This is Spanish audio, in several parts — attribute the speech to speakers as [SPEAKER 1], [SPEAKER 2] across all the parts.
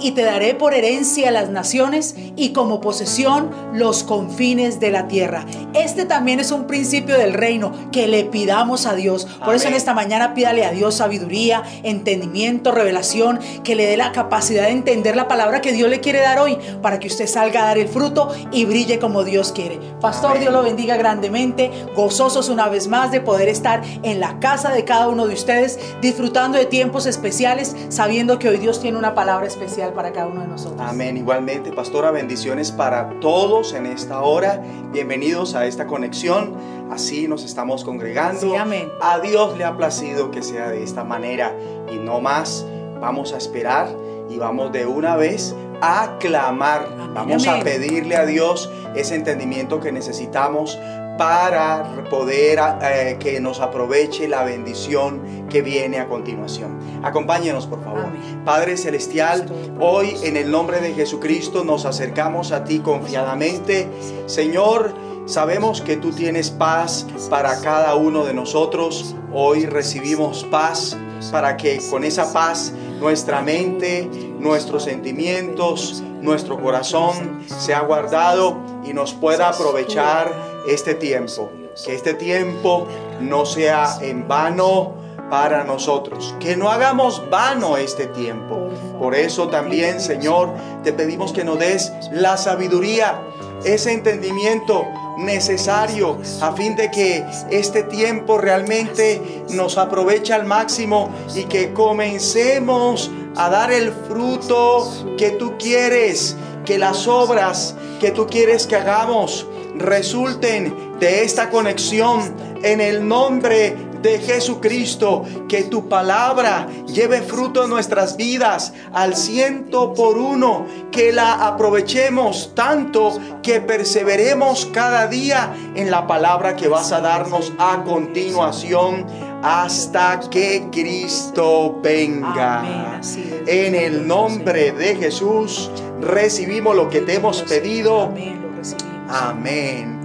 [SPEAKER 1] y te daré por herencia las naciones y como posesión los confines de la tierra. Este también es un principio del reino que le pidamos a Dios. Por eso en esta mañana pídale a Dios sabiduría, entendimiento, revelación, que le dé la capacidad de entender la palabra que Dios le quiere dar hoy para que usted salga a dar el fruto y brille como Dios quiere. Pastor, Dios lo bendiga grandemente, gozosos una vez más de poder estar en la casa de cada uno de ustedes, disfrutando de tiempos especiales, sabiendo que hoy Dios tiene una palabra especial para cada uno de nosotros.
[SPEAKER 2] Amén. Igualmente, pastora, bendiciones para todos en esta hora. Bienvenidos a esta conexión. Así nos estamos congregando.
[SPEAKER 1] Sí, amén.
[SPEAKER 2] A Dios le ha placido que sea de esta manera y no más. Vamos a esperar y vamos de una vez a clamar.
[SPEAKER 1] Amén,
[SPEAKER 2] vamos a pedirle a Dios ese entendimiento que necesitamos para poder eh, que nos aproveche la bendición que viene a continuación. Acompáñenos, por favor.
[SPEAKER 1] Amén.
[SPEAKER 2] Padre Celestial, hoy en el nombre de Jesucristo nos acercamos a ti confiadamente. Señor, sabemos que tú tienes paz para cada uno de nosotros. Hoy recibimos paz para que con esa paz nuestra mente, nuestros sentimientos, nuestro corazón sea guardado y nos pueda aprovechar este tiempo. Que este tiempo no sea en vano para nosotros. Que no hagamos vano este tiempo. Por eso también, Señor, te pedimos que nos des la sabiduría, ese entendimiento necesario a fin de que este tiempo realmente nos aproveche al máximo y que comencemos a dar el fruto que tú quieres, que las obras que tú quieres que hagamos resulten de esta conexión en el nombre de Jesucristo, que tu palabra lleve fruto en nuestras vidas al ciento por uno, que la aprovechemos tanto que perseveremos cada día en la palabra que vas a darnos a continuación hasta que Cristo venga.
[SPEAKER 1] Amén.
[SPEAKER 2] En el nombre de Jesús recibimos lo que te hemos pedido.
[SPEAKER 1] Amén, lo recibimos.
[SPEAKER 2] Amén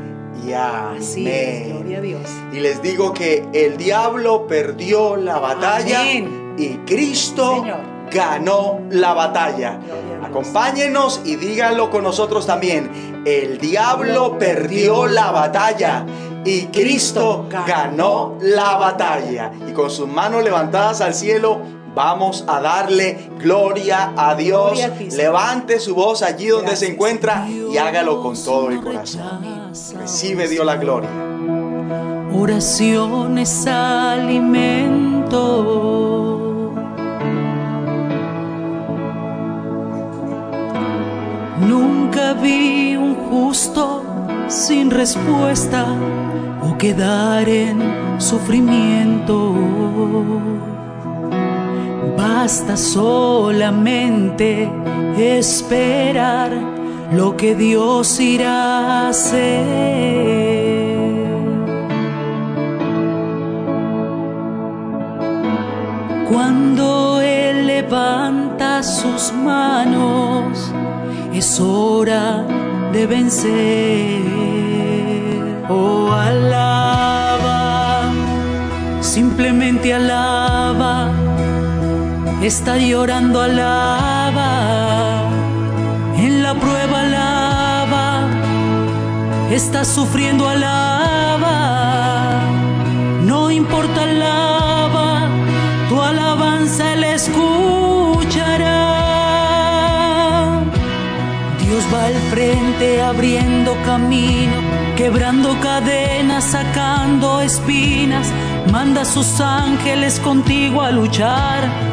[SPEAKER 2] y
[SPEAKER 1] Así es,
[SPEAKER 2] amén.
[SPEAKER 1] gloria a Dios.
[SPEAKER 2] Y les digo que el diablo perdió la batalla
[SPEAKER 1] Amén.
[SPEAKER 2] y Cristo
[SPEAKER 1] Señor.
[SPEAKER 2] ganó la batalla. Acompáñenos y díganlo con nosotros también. El diablo perdió la batalla y Cristo ganó la batalla. Y con sus manos levantadas al cielo, vamos a darle gloria a Dios.
[SPEAKER 1] Gloria a ti, Señor.
[SPEAKER 2] Levante su voz allí donde se encuentra y hágalo con todo el corazón. Recibe Dios la gloria.
[SPEAKER 3] Oración es alimento. Nunca vi un justo sin respuesta o quedar en sufrimiento. Basta solamente esperar lo que Dios irá a hacer. Cuando Él levanta sus manos, es hora de vencer. Oh, alaba, simplemente alaba. Está llorando, alaba. En la prueba, alaba. Está sufriendo, alaba. No importa, alaba. Tu alabanza Él escuchará. Dios va al frente abriendo camino, quebrando cadenas, sacando espinas. Manda a sus ángeles contigo a luchar.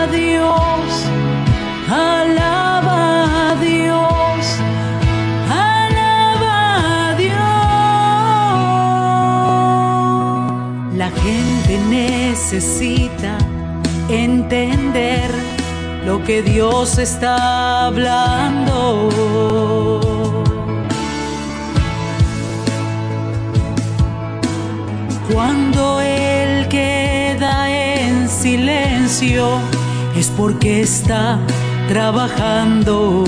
[SPEAKER 3] necesita entender lo que Dios está hablando. Cuando Él que venció es porque está trabajando.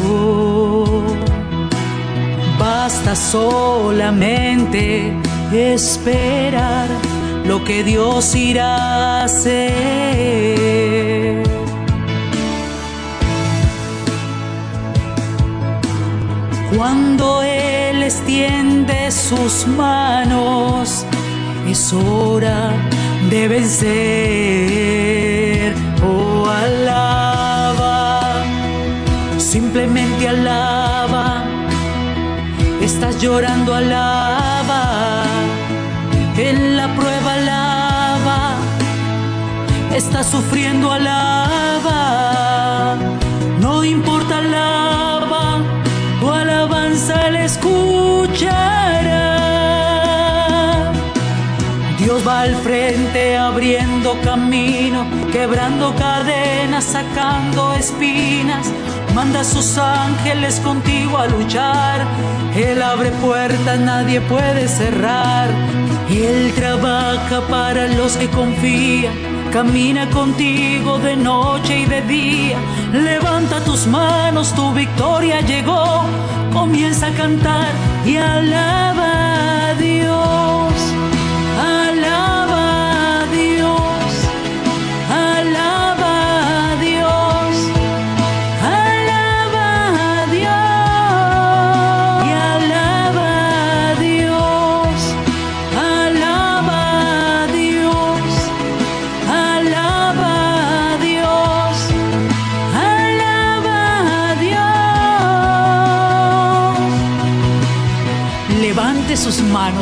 [SPEAKER 3] Basta solamente esperar lo que Dios irá a hacer. Cuando Él extiende sus manos, es hora de vencer. Oh, alaba, simplemente alaba. Estás llorando, alaba. Estás sufriendo, alaba. No importa, alaba. Tu alabanza le escuchará. Dios va al frente abriendo camino, quebrando cadenas, sacando espinas. Manda a sus ángeles contigo a luchar. Él abre puertas, nadie puede cerrar. Él trabaja para los que confían. Camina contigo de noche y de día. Levanta tus manos, tu victoria llegó. Comienza a cantar y alaba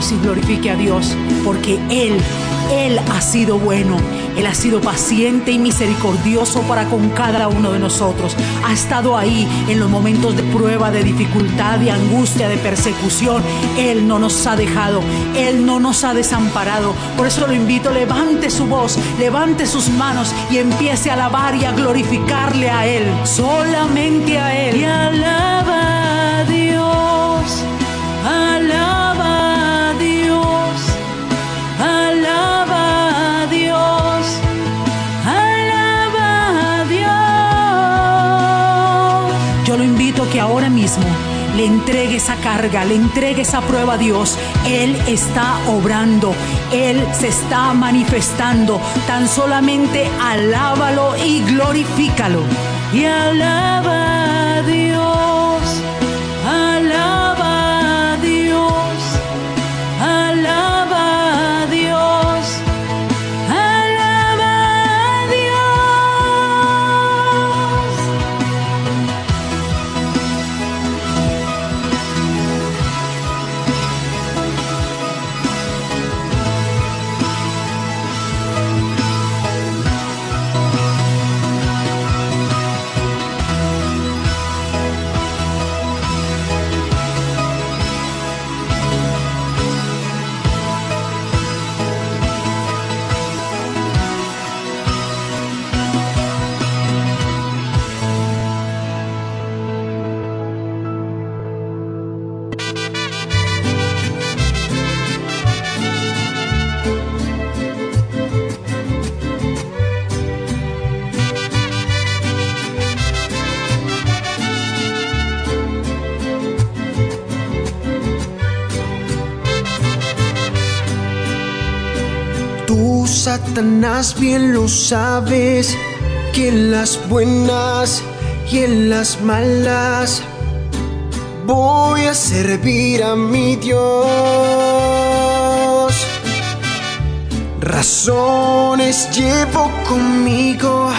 [SPEAKER 3] y glorifique a Dios, porque Él, Él ha sido bueno. Él ha sido paciente y misericordioso para con cada uno de nosotros. Ha estado ahí en los momentos de prueba, de dificultad, de angustia, de persecución. Él no nos ha dejado. Él no nos ha desamparado. Por eso lo invito, levante su voz, levante sus manos y empiece a alabar y a glorificarle a Él. Solamente a Él. Y alaba le entregue esa carga, le entregue esa prueba a Dios. Él está obrando, Él se está manifestando. Tan solamente alábalo y glorifícalo. Y alaba
[SPEAKER 4] Satanás, bien lo sabes, que en las buenas y en las malas voy a servir a mi Dios. Razones llevo conmigo,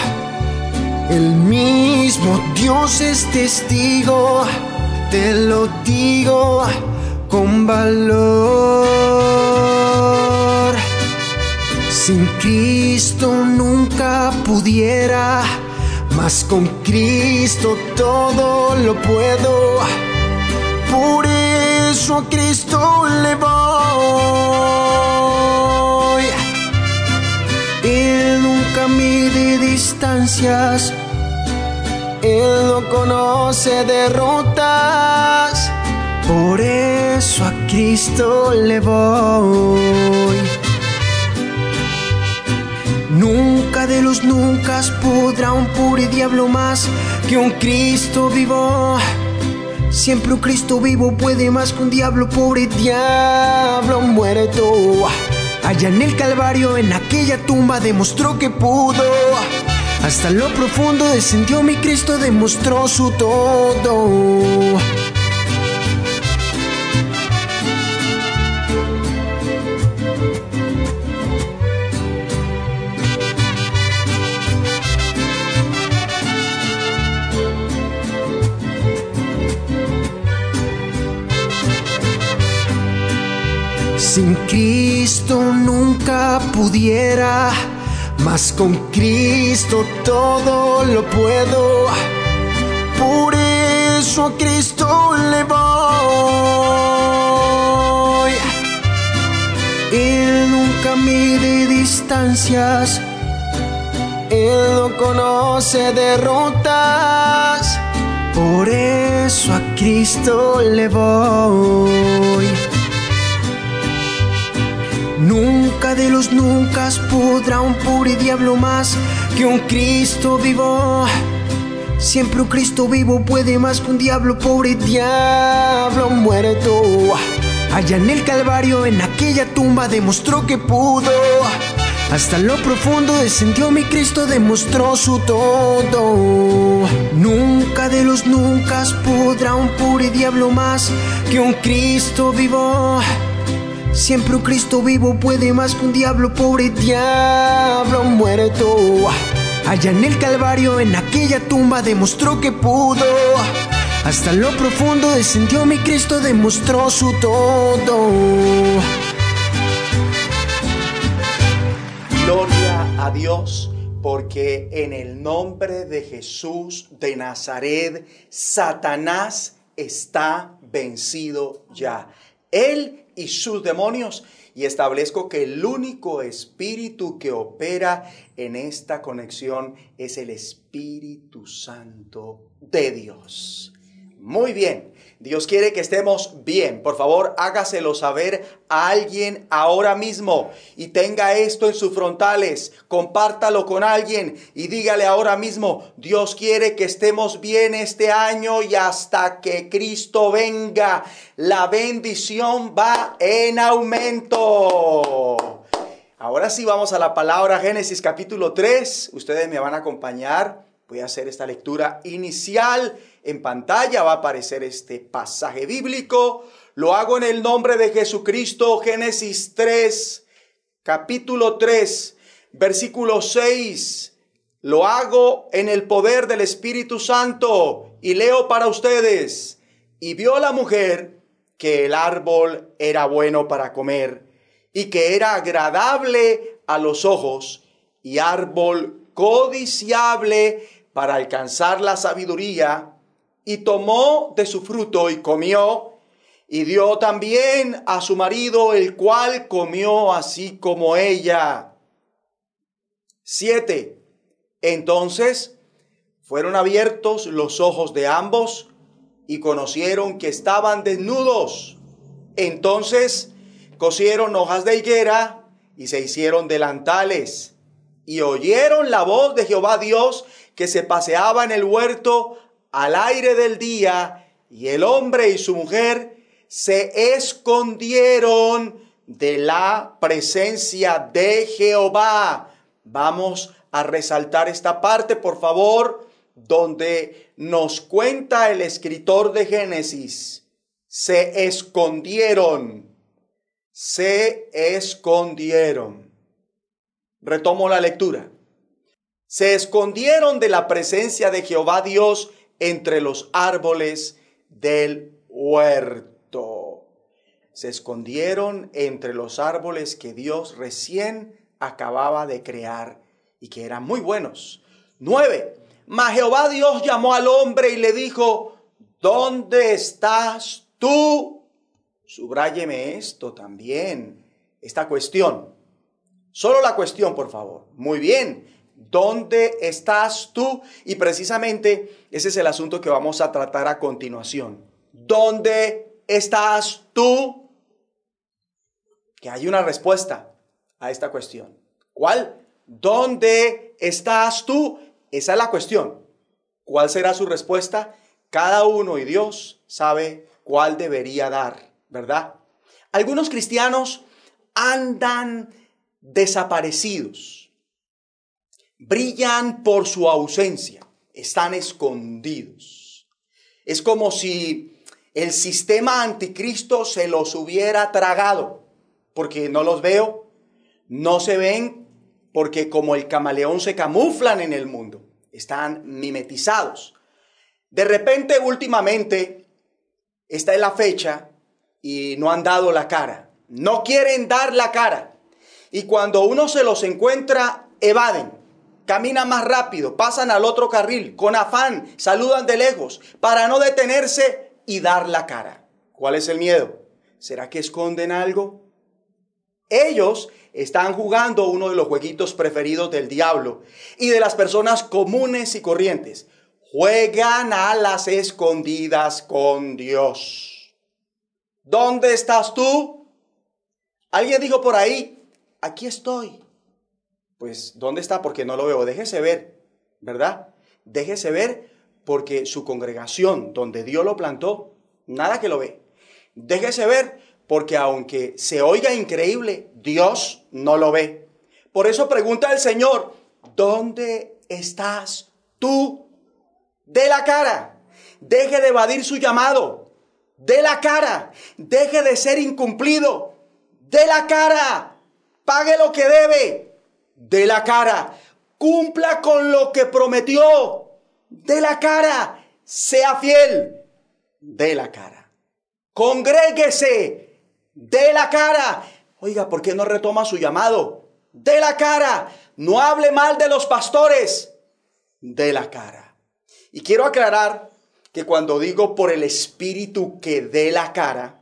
[SPEAKER 4] el mismo Dios es testigo, te lo digo con valor. Sin Cristo nunca pudiera, mas con Cristo todo lo puedo. Por eso a Cristo le voy. Él nunca mide distancias, Él no conoce derrotas. Por eso a Cristo le voy. Nunca de los nunca podrá un puro diablo más que un Cristo vivo. Siempre un Cristo vivo puede más que un diablo, pobre diablo muerto. Allá en el Calvario, en aquella tumba, demostró que pudo. Hasta lo profundo descendió mi Cristo, demostró su todo. Nunca pudiera, mas con Cristo todo lo puedo. Por eso a Cristo le voy. Él nunca mide distancias, Él no conoce derrotas. Por eso a Cristo le voy. Nunca de los nunca podrá un puro diablo más que un Cristo vivo. Siempre un Cristo vivo puede más que un diablo, pobre diablo muerto. Allá en el Calvario, en aquella tumba, demostró que pudo. Hasta lo profundo descendió mi Cristo, demostró su todo. Nunca de los nunca podrá un puro diablo más que un Cristo vivo. Siempre un Cristo vivo puede más que un diablo, pobre diablo muerto. Allá en el Calvario, en aquella tumba, demostró que pudo. Hasta lo profundo descendió mi Cristo, demostró su todo.
[SPEAKER 2] Gloria a Dios, porque en el nombre de Jesús de Nazaret, Satanás está vencido ya. Él y sus demonios y establezco que el único espíritu que opera en esta conexión es el Espíritu Santo de Dios. Muy bien, Dios quiere que estemos bien. Por favor, hágaselo saber a alguien ahora mismo y tenga esto en sus frontales. Compártalo con alguien y dígale ahora mismo, Dios quiere que estemos bien este año y hasta que Cristo venga, la bendición va en aumento. Ahora sí vamos a la palabra Génesis capítulo 3. Ustedes me van a acompañar. Voy a hacer esta lectura inicial en pantalla va a aparecer este pasaje bíblico. Lo hago en el nombre de Jesucristo, Génesis 3, capítulo 3, versículo 6. Lo hago en el poder del Espíritu Santo y leo para ustedes. Y vio la mujer que el árbol era bueno para comer y que era agradable a los ojos y árbol codiciable para alcanzar la sabiduría y tomó de su fruto y comió, y dio también a su marido, el cual comió así como ella. Siete. Entonces fueron abiertos los ojos de ambos y conocieron que estaban desnudos. Entonces cosieron hojas de higuera y se hicieron delantales. Y oyeron la voz de Jehová Dios que se paseaba en el huerto al aire del día y el hombre y su mujer se escondieron de la presencia de Jehová. Vamos a resaltar esta parte, por favor, donde nos cuenta el escritor de Génesis. Se escondieron, se escondieron. Retomo la lectura. Se escondieron de la presencia de Jehová Dios entre los árboles del huerto. Se escondieron entre los árboles que Dios recién acababa de crear y que eran muy buenos. Nueve. Mas Jehová Dios llamó al hombre y le dijo, ¿dónde estás tú? Subráyeme esto también, esta cuestión. Solo la cuestión, por favor. Muy bien. ¿Dónde estás tú? Y precisamente ese es el asunto que vamos a tratar a continuación. ¿Dónde estás tú? Que hay una respuesta a esta cuestión. ¿Cuál? ¿dónde estás tú? Esa es la cuestión. ¿Cuál será su respuesta? Cada uno y Dios sabe cuál debería dar, ¿verdad? Algunos cristianos andan desaparecidos, brillan por su ausencia, están escondidos. Es como si el sistema anticristo se los hubiera tragado, porque no los veo, no se ven, porque como el camaleón se camuflan en el mundo, están mimetizados. De repente, últimamente, esta es la fecha y no han dado la cara. No quieren dar la cara. Y cuando uno se los encuentra, evaden. Caminan más rápido, pasan al otro carril, con afán, saludan de lejos, para no detenerse y dar la cara. ¿Cuál es el miedo? ¿Será que esconden algo? Ellos están jugando uno de los jueguitos preferidos del diablo y de las personas comunes y corrientes. Juegan a las escondidas con Dios. ¿Dónde estás tú? Alguien dijo por ahí, aquí estoy. Pues, ¿dónde está? Porque no lo veo. Déjese ver, ¿verdad? Déjese ver porque su congregación, donde Dios lo plantó, nada que lo ve. Déjese ver, porque aunque se oiga increíble, Dios no lo ve. Por eso pregunta el Señor, ¿dónde estás tú? De la cara. Deje de evadir su llamado. De la cara. Deje de ser incumplido. De la cara. Pague lo que debe. De la cara. Cumpla con lo que prometió de la cara, sea fiel, de la cara. Congréguese, de la cara. Oiga, ¿por qué no retoma su llamado? De la cara. No hable mal de los pastores, de la cara. Y quiero aclarar que cuando digo por el espíritu que dé la cara,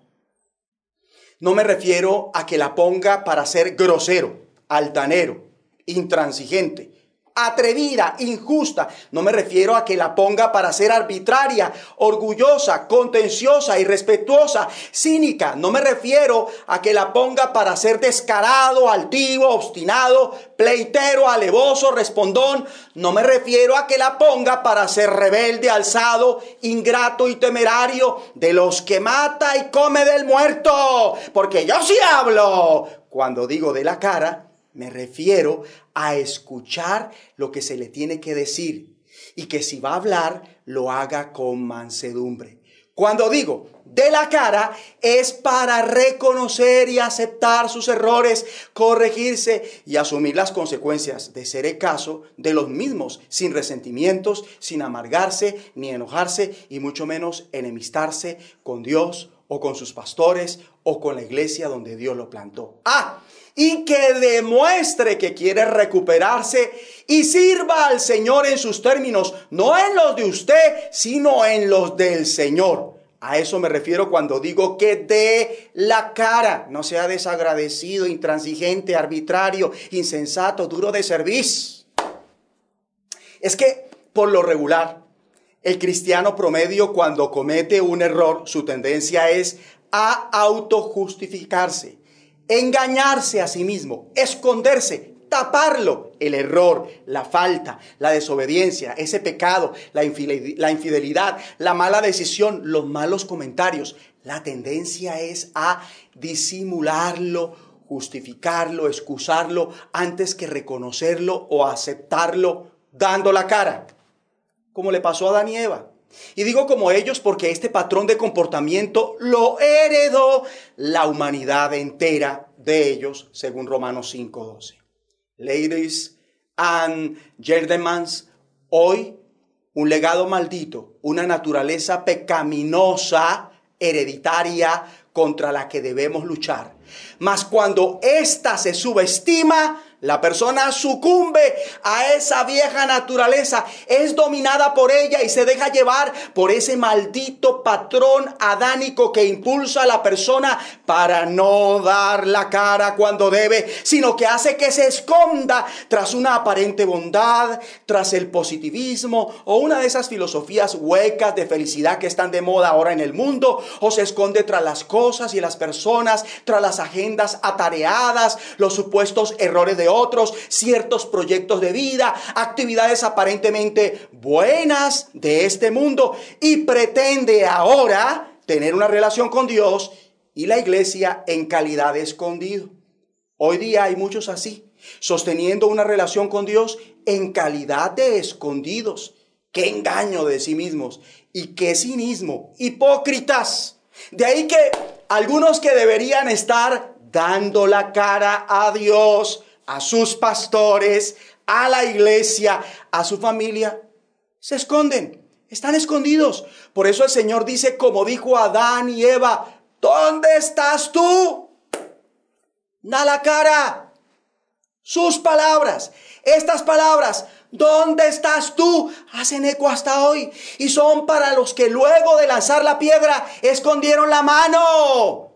[SPEAKER 2] no me refiero a que la ponga para ser grosero, altanero, intransigente atrevida, injusta. No me refiero a que la ponga para ser arbitraria, orgullosa, contenciosa, irrespetuosa, cínica. No me refiero a que la ponga para ser descarado, altivo, obstinado, pleitero, alevoso, respondón. No me refiero a que la ponga para ser rebelde, alzado, ingrato y temerario, de los que mata y come del muerto. Porque yo sí hablo. Cuando digo de la cara, me refiero a escuchar lo que se le tiene que decir y que si va a hablar, lo haga con mansedumbre. Cuando digo de la cara es para reconocer y aceptar sus errores, corregirse y asumir las consecuencias de ser el caso de los mismos, sin resentimientos, sin amargarse ni enojarse y mucho menos enemistarse con Dios o con sus pastores o con la iglesia donde Dios lo plantó. Ah, y que demuestre que quiere recuperarse y sirva al Señor en sus términos, no en los de usted, sino en los del Señor. A eso me refiero cuando digo que dé la cara, no sea desagradecido, intransigente, arbitrario, insensato, duro de servicio. Es que, por lo regular, el cristiano promedio cuando comete un error, su tendencia es a autojustificarse engañarse a sí mismo, esconderse, taparlo, el error, la falta, la desobediencia, ese pecado, la infidelidad, la mala decisión, los malos comentarios. La tendencia es a disimularlo, justificarlo, excusarlo, antes que reconocerlo o aceptarlo dando la cara, como le pasó a Danieva. Y digo como ellos porque este patrón de comportamiento lo heredó la humanidad entera de ellos, según Romanos 5:12. Ladies and gentlemen, hoy un legado maldito, una naturaleza pecaminosa, hereditaria, contra la que debemos luchar. Mas cuando ésta se subestima, la persona sucumbe a esa vieja naturaleza, es dominada por ella y se deja llevar por ese maldito patrón adánico que impulsa a la persona para no dar la cara cuando debe, sino que hace que se esconda tras una aparente bondad, tras el positivismo o una de esas filosofías huecas de felicidad que están de moda ahora en el mundo, o se esconde tras las cosas y las personas, tras las agendas atareadas, los supuestos errores de otros, ciertos proyectos de vida, actividades aparentemente buenas de este mundo y pretende ahora tener una relación con Dios y la iglesia en calidad de escondido. Hoy día hay muchos así, sosteniendo una relación con Dios en calidad de escondidos. Qué engaño de sí mismos y qué cinismo. Hipócritas. De ahí que algunos que deberían estar dando la cara a Dios, a sus pastores, a la iglesia, a su familia, se esconden, están escondidos. Por eso el Señor dice, como dijo Adán y Eva, ¿dónde estás tú? Da la cara. Sus palabras, estas palabras ¿Dónde estás tú? Hacen eco hasta hoy. Y son para los que luego de lanzar la piedra escondieron la mano.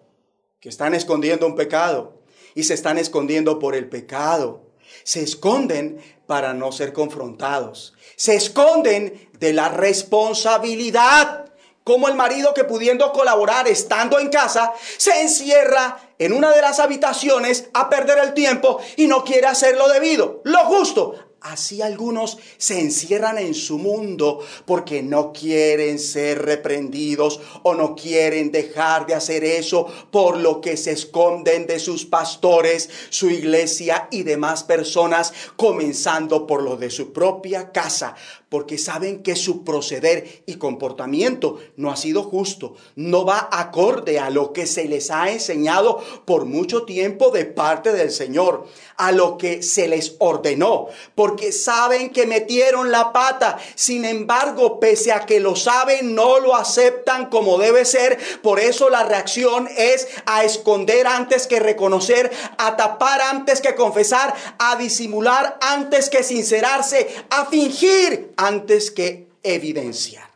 [SPEAKER 2] Que están escondiendo un pecado. Y se están escondiendo por el pecado. Se esconden para no ser confrontados. Se esconden de la responsabilidad. Como el marido que pudiendo colaborar estando en casa, se encierra en una de las habitaciones a perder el tiempo y no quiere hacer lo debido, lo justo, Así algunos se encierran en su mundo porque no quieren ser reprendidos o no quieren dejar de hacer eso, por lo que se esconden de sus pastores, su iglesia y demás personas, comenzando por lo de su propia casa, porque saben que su proceder y comportamiento no ha sido justo, no va acorde a lo que se les ha enseñado por mucho tiempo de parte del Señor, a lo que se les ordenó, porque saben que metieron la pata, sin embargo, pese a que lo saben, no lo aceptan como debe ser, por eso la reacción es a esconder antes que reconocer, a tapar antes que confesar, a disimular antes que sincerarse, a fingir antes que evidenciar.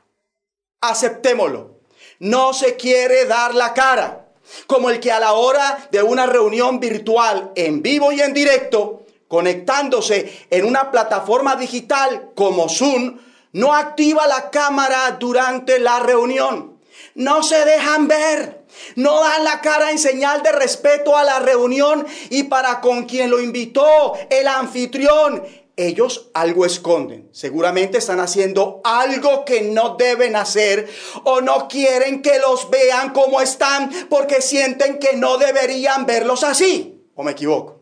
[SPEAKER 2] Aceptémoslo. No se quiere dar la cara. Como el que a la hora de una reunión virtual en vivo y en directo, conectándose en una plataforma digital como Zoom, no activa la cámara durante la reunión. No se dejan ver. No dan la cara en señal de respeto a la reunión y para con quien lo invitó, el anfitrión, ellos algo esconden. Seguramente están haciendo algo que no deben hacer o no quieren que los vean como están porque sienten que no deberían verlos así. ¿O me equivoco?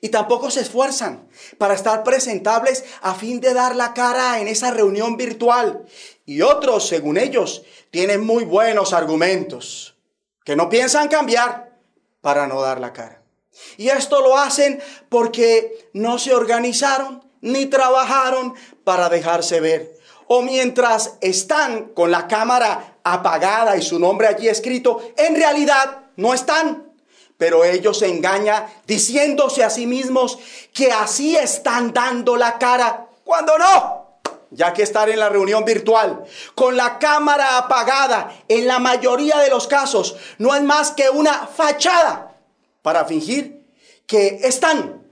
[SPEAKER 2] Y tampoco se esfuerzan para estar presentables a fin de dar la cara en esa reunión virtual. Y otros, según ellos, tienen muy buenos argumentos que no piensan cambiar para no dar la cara. Y esto lo hacen porque no se organizaron ni trabajaron para dejarse ver. O mientras están con la cámara apagada y su nombre allí escrito, en realidad no están. Pero ellos se engañan diciéndose a sí mismos que así están dando la cara, cuando no ya que estar en la reunión virtual con la cámara apagada en la mayoría de los casos no es más que una fachada para fingir que están,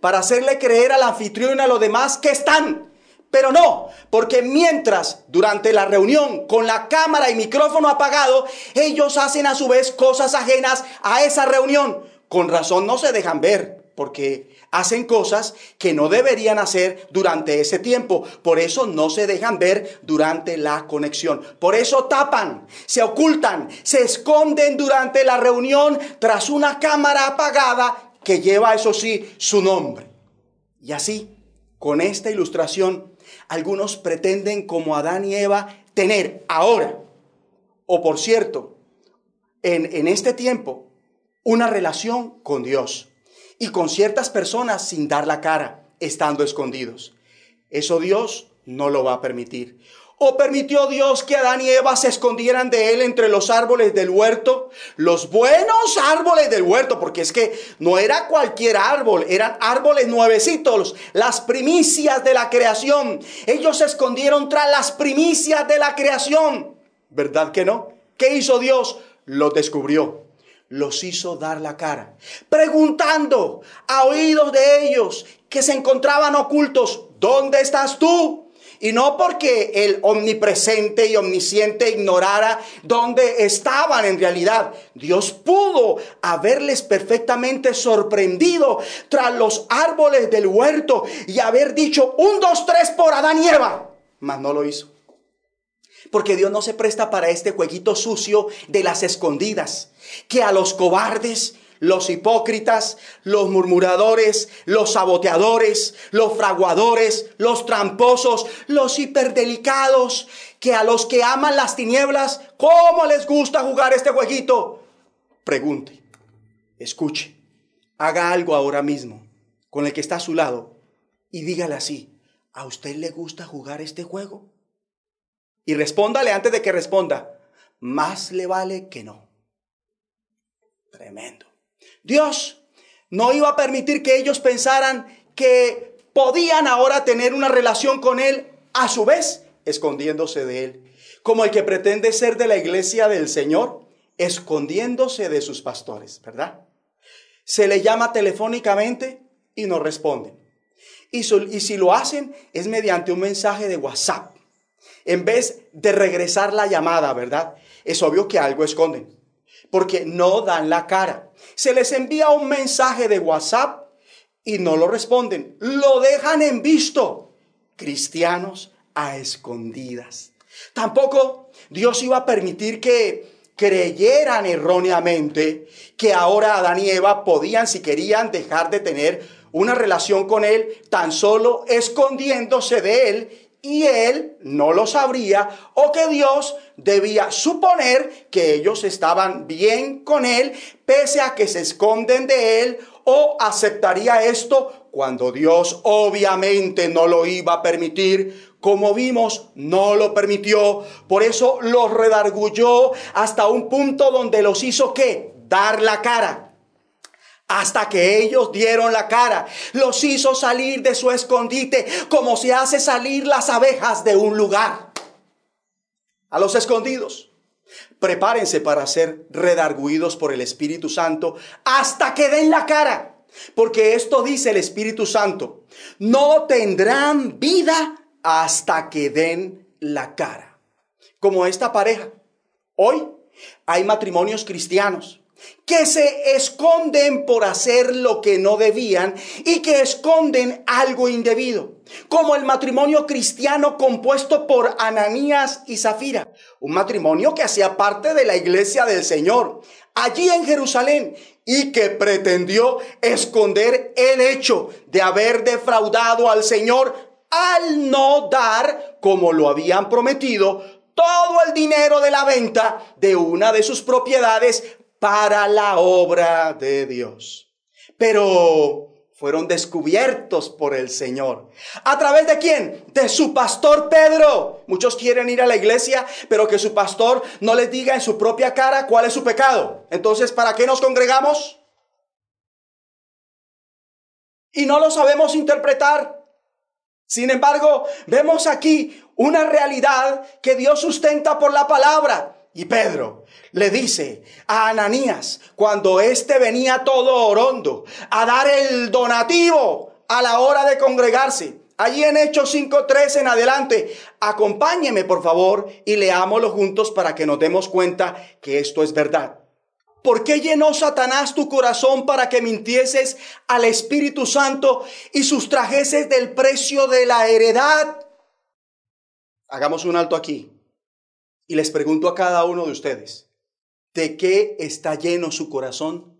[SPEAKER 2] para hacerle creer al anfitrión y a los demás que están. Pero no, porque mientras durante la reunión con la cámara y micrófono apagado, ellos hacen a su vez cosas ajenas a esa reunión. Con razón no se dejan ver, porque hacen cosas que no deberían hacer durante ese tiempo. Por eso no se dejan ver durante la conexión. Por eso tapan, se ocultan, se esconden durante la reunión tras una cámara apagada que lleva, eso sí, su nombre. Y así, con esta ilustración, algunos pretenden, como Adán y Eva, tener ahora, o por cierto, en, en este tiempo, una relación con Dios y con ciertas personas sin dar la cara, estando escondidos. Eso Dios no lo va a permitir. ¿O permitió Dios que Adán y Eva se escondieran de él entre los árboles del huerto? Los buenos árboles del huerto, porque es que no era cualquier árbol, eran árboles nuevecitos, las primicias de la creación. Ellos se escondieron tras las primicias de la creación. ¿Verdad que no? ¿Qué hizo Dios? Los descubrió los hizo dar la cara, preguntando a oídos de ellos que se encontraban ocultos, ¿dónde estás tú? Y no porque el omnipresente y omnisciente ignorara dónde estaban en realidad. Dios pudo haberles perfectamente sorprendido tras los árboles del huerto y haber dicho un, dos, tres por Adán y Eva. Mas no lo hizo. Porque Dios no se presta para este jueguito sucio de las escondidas, que a los cobardes, los hipócritas, los murmuradores, los saboteadores, los fraguadores, los tramposos, los hiperdelicados, que a los que aman las tinieblas, ¿cómo les gusta jugar este jueguito? Pregunte, escuche, haga algo ahora mismo con el que está a su lado y dígale así, ¿a usted le gusta jugar este juego? Y respóndale antes de que responda, más le vale que no. Tremendo. Dios no iba a permitir que ellos pensaran que podían ahora tener una relación con Él, a su vez escondiéndose de Él. Como el que pretende ser de la iglesia del Señor, escondiéndose de sus pastores, ¿verdad? Se le llama telefónicamente y no responden. Y, y si lo hacen es mediante un mensaje de WhatsApp. En vez de regresar la llamada, ¿verdad? Es obvio que algo esconden porque no dan la cara. Se les envía un mensaje de WhatsApp y no lo responden. Lo dejan en visto. Cristianos a escondidas. Tampoco Dios iba a permitir que creyeran erróneamente que ahora Adán y Eva podían, si querían, dejar de tener una relación con Él, tan solo escondiéndose de Él y él no lo sabría o que Dios debía suponer que ellos estaban bien con él pese a que se esconden de él o aceptaría esto cuando Dios obviamente no lo iba a permitir. Como vimos, no lo permitió. Por eso los redargulló hasta un punto donde los hizo que dar la cara hasta que ellos dieron la cara. Los hizo salir de su escondite como se hace salir las abejas de un lugar. A los escondidos. Prepárense para ser redarguidos por el Espíritu Santo hasta que den la cara. Porque esto dice el Espíritu Santo. No tendrán vida hasta que den la cara. Como esta pareja. Hoy hay matrimonios cristianos que se esconden por hacer lo que no debían y que esconden algo indebido, como el matrimonio cristiano compuesto por Ananías y Zafira, un matrimonio que hacía parte de la iglesia del Señor, allí en Jerusalén, y que pretendió esconder el hecho de haber defraudado al Señor al no dar, como lo habían prometido, todo el dinero de la venta de una de sus propiedades para la obra de Dios. Pero fueron descubiertos por el Señor. ¿A través de quién? De su pastor Pedro. Muchos quieren ir a la iglesia, pero que su pastor no les diga en su propia cara cuál es su pecado. Entonces, ¿para qué nos congregamos? Y no lo sabemos interpretar. Sin embargo, vemos aquí una realidad que Dios sustenta por la palabra. Y Pedro le dice a Ananías, cuando éste venía todo orondo, a dar el donativo a la hora de congregarse, allí en Hechos 5.3 en adelante, acompáñeme por favor y leámoslo juntos para que nos demos cuenta que esto es verdad. ¿Por qué llenó Satanás tu corazón para que mintieses al Espíritu Santo y sustrajeses del precio de la heredad? Hagamos un alto aquí. Y les pregunto a cada uno de ustedes, ¿de qué está lleno su corazón?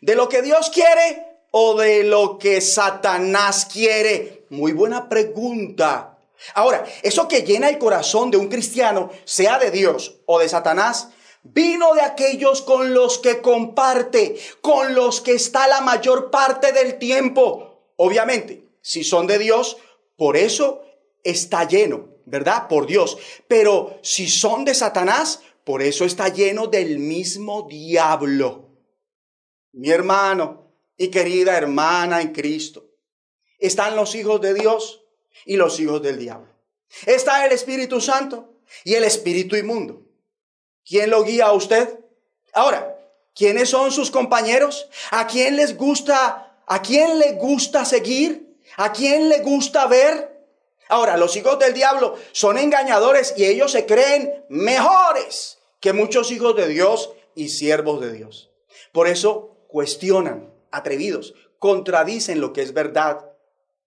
[SPEAKER 2] ¿De lo que Dios quiere o de lo que Satanás quiere? Muy buena pregunta. Ahora, eso que llena el corazón de un cristiano, sea de Dios o de Satanás, vino de aquellos con los que comparte, con los que está la mayor parte del tiempo. Obviamente, si son de Dios, por eso está lleno. ¿Verdad? Por Dios. Pero si son de Satanás, por eso está lleno del mismo diablo. Mi hermano y querida hermana en Cristo, están los hijos de Dios y los hijos del diablo. Está el Espíritu Santo y el Espíritu inmundo. ¿Quién lo guía a usted? Ahora, ¿quiénes son sus compañeros? ¿A quién les gusta, a quién le gusta seguir? ¿A quién le gusta ver? Ahora, los hijos del diablo son engañadores y ellos se creen mejores que muchos hijos de Dios y siervos de Dios. Por eso cuestionan, atrevidos, contradicen lo que es verdad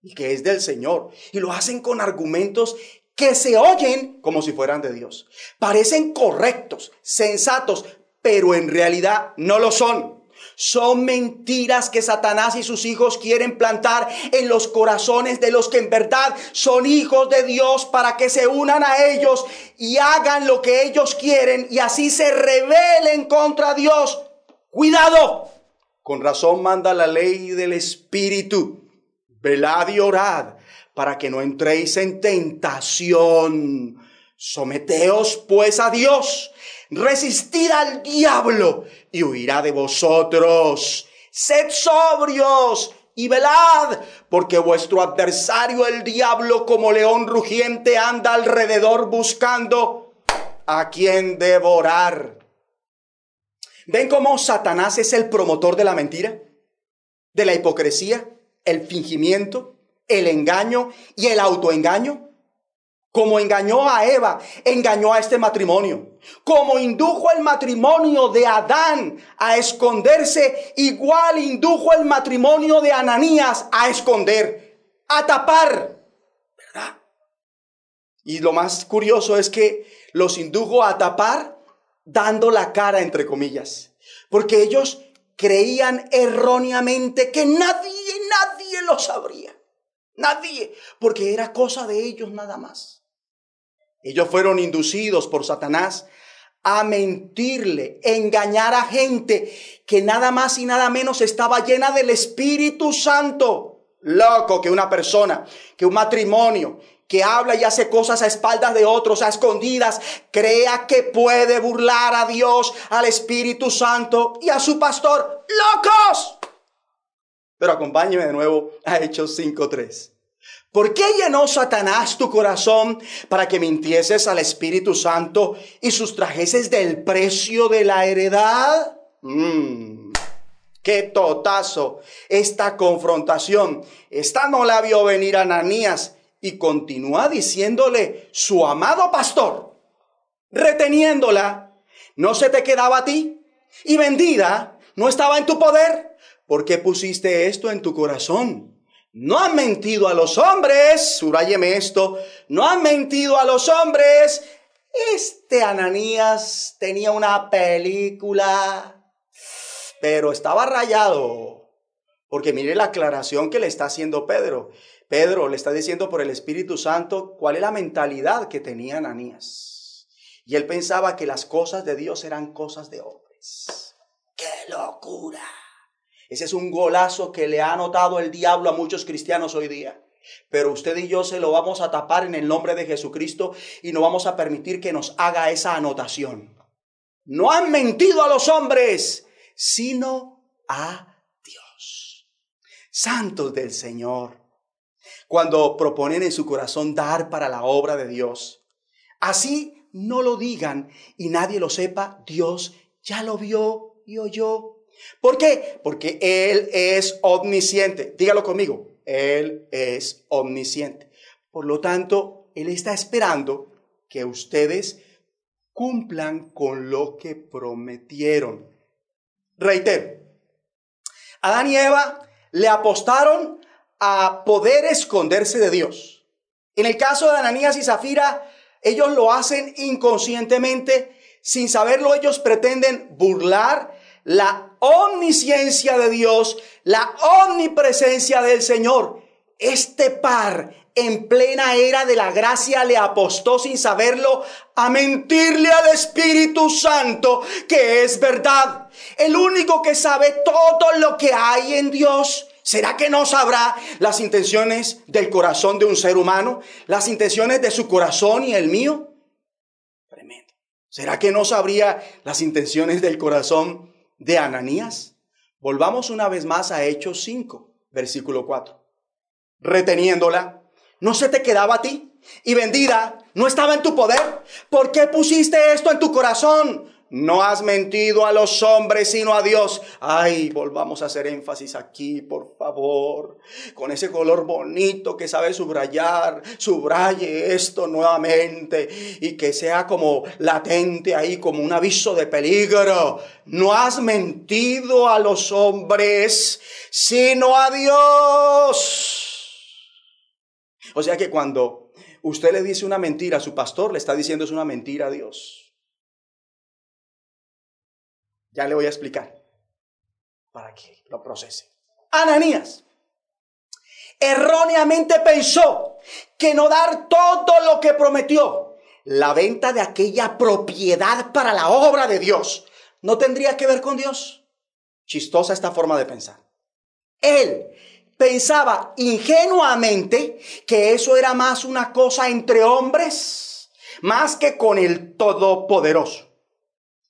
[SPEAKER 2] y que es del Señor. Y lo hacen con argumentos que se oyen como si fueran de Dios. Parecen correctos, sensatos, pero en realidad no lo son. Son mentiras que Satanás y sus hijos quieren plantar en los corazones de los que en verdad son hijos de Dios para que se unan a ellos y hagan lo que ellos quieren y así se rebelen contra Dios. Cuidado. Con razón manda la ley del Espíritu. Velad y orad para que no entréis en tentación. Someteos pues a Dios, resistid al diablo y huirá de vosotros. Sed sobrios y velad, porque vuestro adversario el diablo como león rugiente anda alrededor buscando a quien devorar. ¿Ven cómo Satanás es el promotor de la mentira, de la hipocresía, el fingimiento, el engaño y el autoengaño? Como engañó a Eva, engañó a este matrimonio. Como indujo el matrimonio de Adán a esconderse, igual indujo el matrimonio de Ananías a esconder, a tapar. ¿Verdad? Y lo más curioso es que los indujo a tapar dando la cara, entre comillas. Porque ellos creían erróneamente que nadie, nadie lo sabría. Nadie, porque era cosa de ellos nada más. Ellos fueron inducidos por Satanás a mentirle, engañar a gente que nada más y nada menos estaba llena del Espíritu Santo. Loco que una persona, que un matrimonio, que habla y hace cosas a espaldas de otros, a escondidas, crea que puede burlar a Dios, al Espíritu Santo y a su pastor. ¡Locos! Pero acompáñeme de nuevo a Hechos 5.3. ¿Por qué llenó Satanás tu corazón para que mintieses al Espíritu Santo y sustrajeses del precio de la heredad? Mm, ¡Qué totazo! Esta confrontación. Esta no la vio venir Ananías y continúa diciéndole su amado pastor, reteniéndola, ¿no se te quedaba a ti? Y vendida, ¿no estaba en tu poder? ¿Por qué pusiste esto en tu corazón? No han mentido a los hombres, subrayeme esto, no han mentido a los hombres. Este Ananías tenía una película, pero estaba rayado. Porque mire la aclaración que le está haciendo Pedro. Pedro le está diciendo por el Espíritu Santo cuál es la mentalidad que tenía Ananías. Y él pensaba que las cosas de Dios eran cosas de hombres. ¡Qué locura! Ese es un golazo que le ha anotado el diablo a muchos cristianos hoy día. Pero usted y yo se lo vamos a tapar en el nombre de Jesucristo y no vamos a permitir que nos haga esa anotación. No han mentido a los hombres, sino a Dios. Santos del Señor. Cuando proponen en su corazón dar para la obra de Dios, así no lo digan y nadie lo sepa, Dios ya lo vio y oyó ¿Por qué? Porque Él es omnisciente. Dígalo conmigo. Él es omnisciente. Por lo tanto, Él está esperando que ustedes cumplan con lo que prometieron. Reitero, Adán y Eva le apostaron a poder esconderse de Dios. En el caso de Ananías y Zafira, ellos lo hacen inconscientemente, sin saberlo, ellos pretenden burlar la omnisciencia de Dios, la omnipresencia del Señor. Este par en plena era de la gracia le apostó sin saberlo a mentirle al Espíritu Santo que es verdad. El único que sabe todo lo que hay en Dios. ¿Será que no sabrá las intenciones del corazón de un ser humano? ¿Las intenciones de su corazón y el mío? Tremendo. ¿Será que no sabría las intenciones del corazón de Ananías. Volvamos una vez más a Hechos 5, versículo 4. Reteniéndola, ¿no se te quedaba a ti? Y vendida, ¿no estaba en tu poder? ¿Por qué pusiste esto en tu corazón? No has mentido a los hombres, sino a Dios. Ay, volvamos a hacer énfasis aquí, por favor. Con ese color bonito que sabe subrayar, subraye esto nuevamente y que sea como latente ahí, como un aviso de peligro. No has mentido a los hombres, sino a Dios. O sea que cuando usted le dice una mentira a su pastor, le está diciendo es una mentira a Dios. Ya le voy a explicar para que lo procese. Ananías erróneamente pensó que no dar todo lo que prometió, la venta de aquella propiedad para la obra de Dios, no tendría que ver con Dios. Chistosa esta forma de pensar. Él pensaba ingenuamente que eso era más una cosa entre hombres, más que con el Todopoderoso.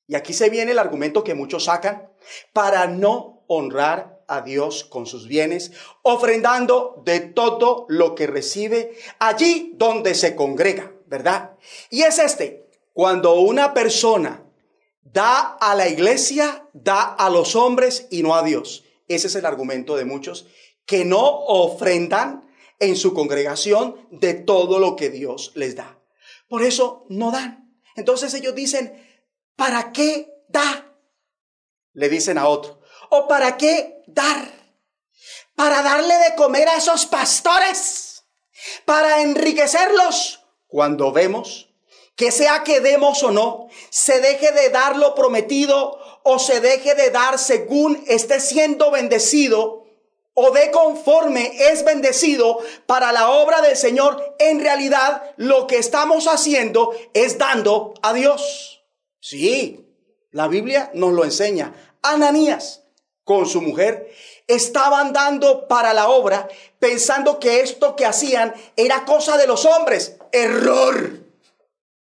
[SPEAKER 2] Y aquí se viene el argumento que muchos sacan para no honrar a Dios con sus bienes, ofrendando de todo lo que recibe allí donde se congrega, ¿verdad? Y es este, cuando una persona da a la iglesia, da a los hombres y no a Dios. Ese es el argumento de muchos que no ofrendan en su congregación de todo lo que Dios les da. Por eso no dan. Entonces ellos dicen, ¿Para qué da? Le dicen a otro. ¿O para qué dar? Para darle de comer a esos pastores. Para enriquecerlos. Cuando vemos que sea que demos o no, se deje de dar lo prometido o se deje de dar según esté siendo bendecido o de conforme es bendecido para la obra del Señor, en realidad lo que estamos haciendo es dando a Dios. Sí, la Biblia nos lo enseña. Ananías con su mujer estaban dando para la obra pensando que esto que hacían era cosa de los hombres. Error.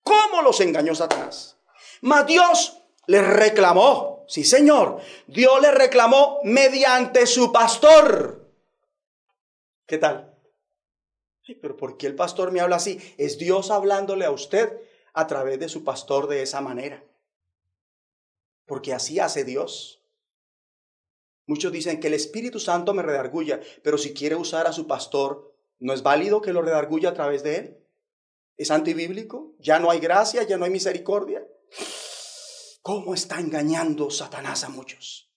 [SPEAKER 2] ¿Cómo los engañó Satanás? Mas Dios les reclamó. Sí, Señor. Dios les reclamó mediante su pastor. ¿Qué tal? pero ¿por qué el pastor me habla así? Es Dios hablándole a usted a través de su pastor de esa manera. Porque así hace Dios. Muchos dicen que el Espíritu Santo me redarguya, pero si quiere usar a su pastor, ¿no es válido que lo redarguya a través de él? ¿Es antibíblico? ¿Ya no hay gracia? ¿Ya no hay misericordia? ¿Cómo está engañando Satanás a muchos?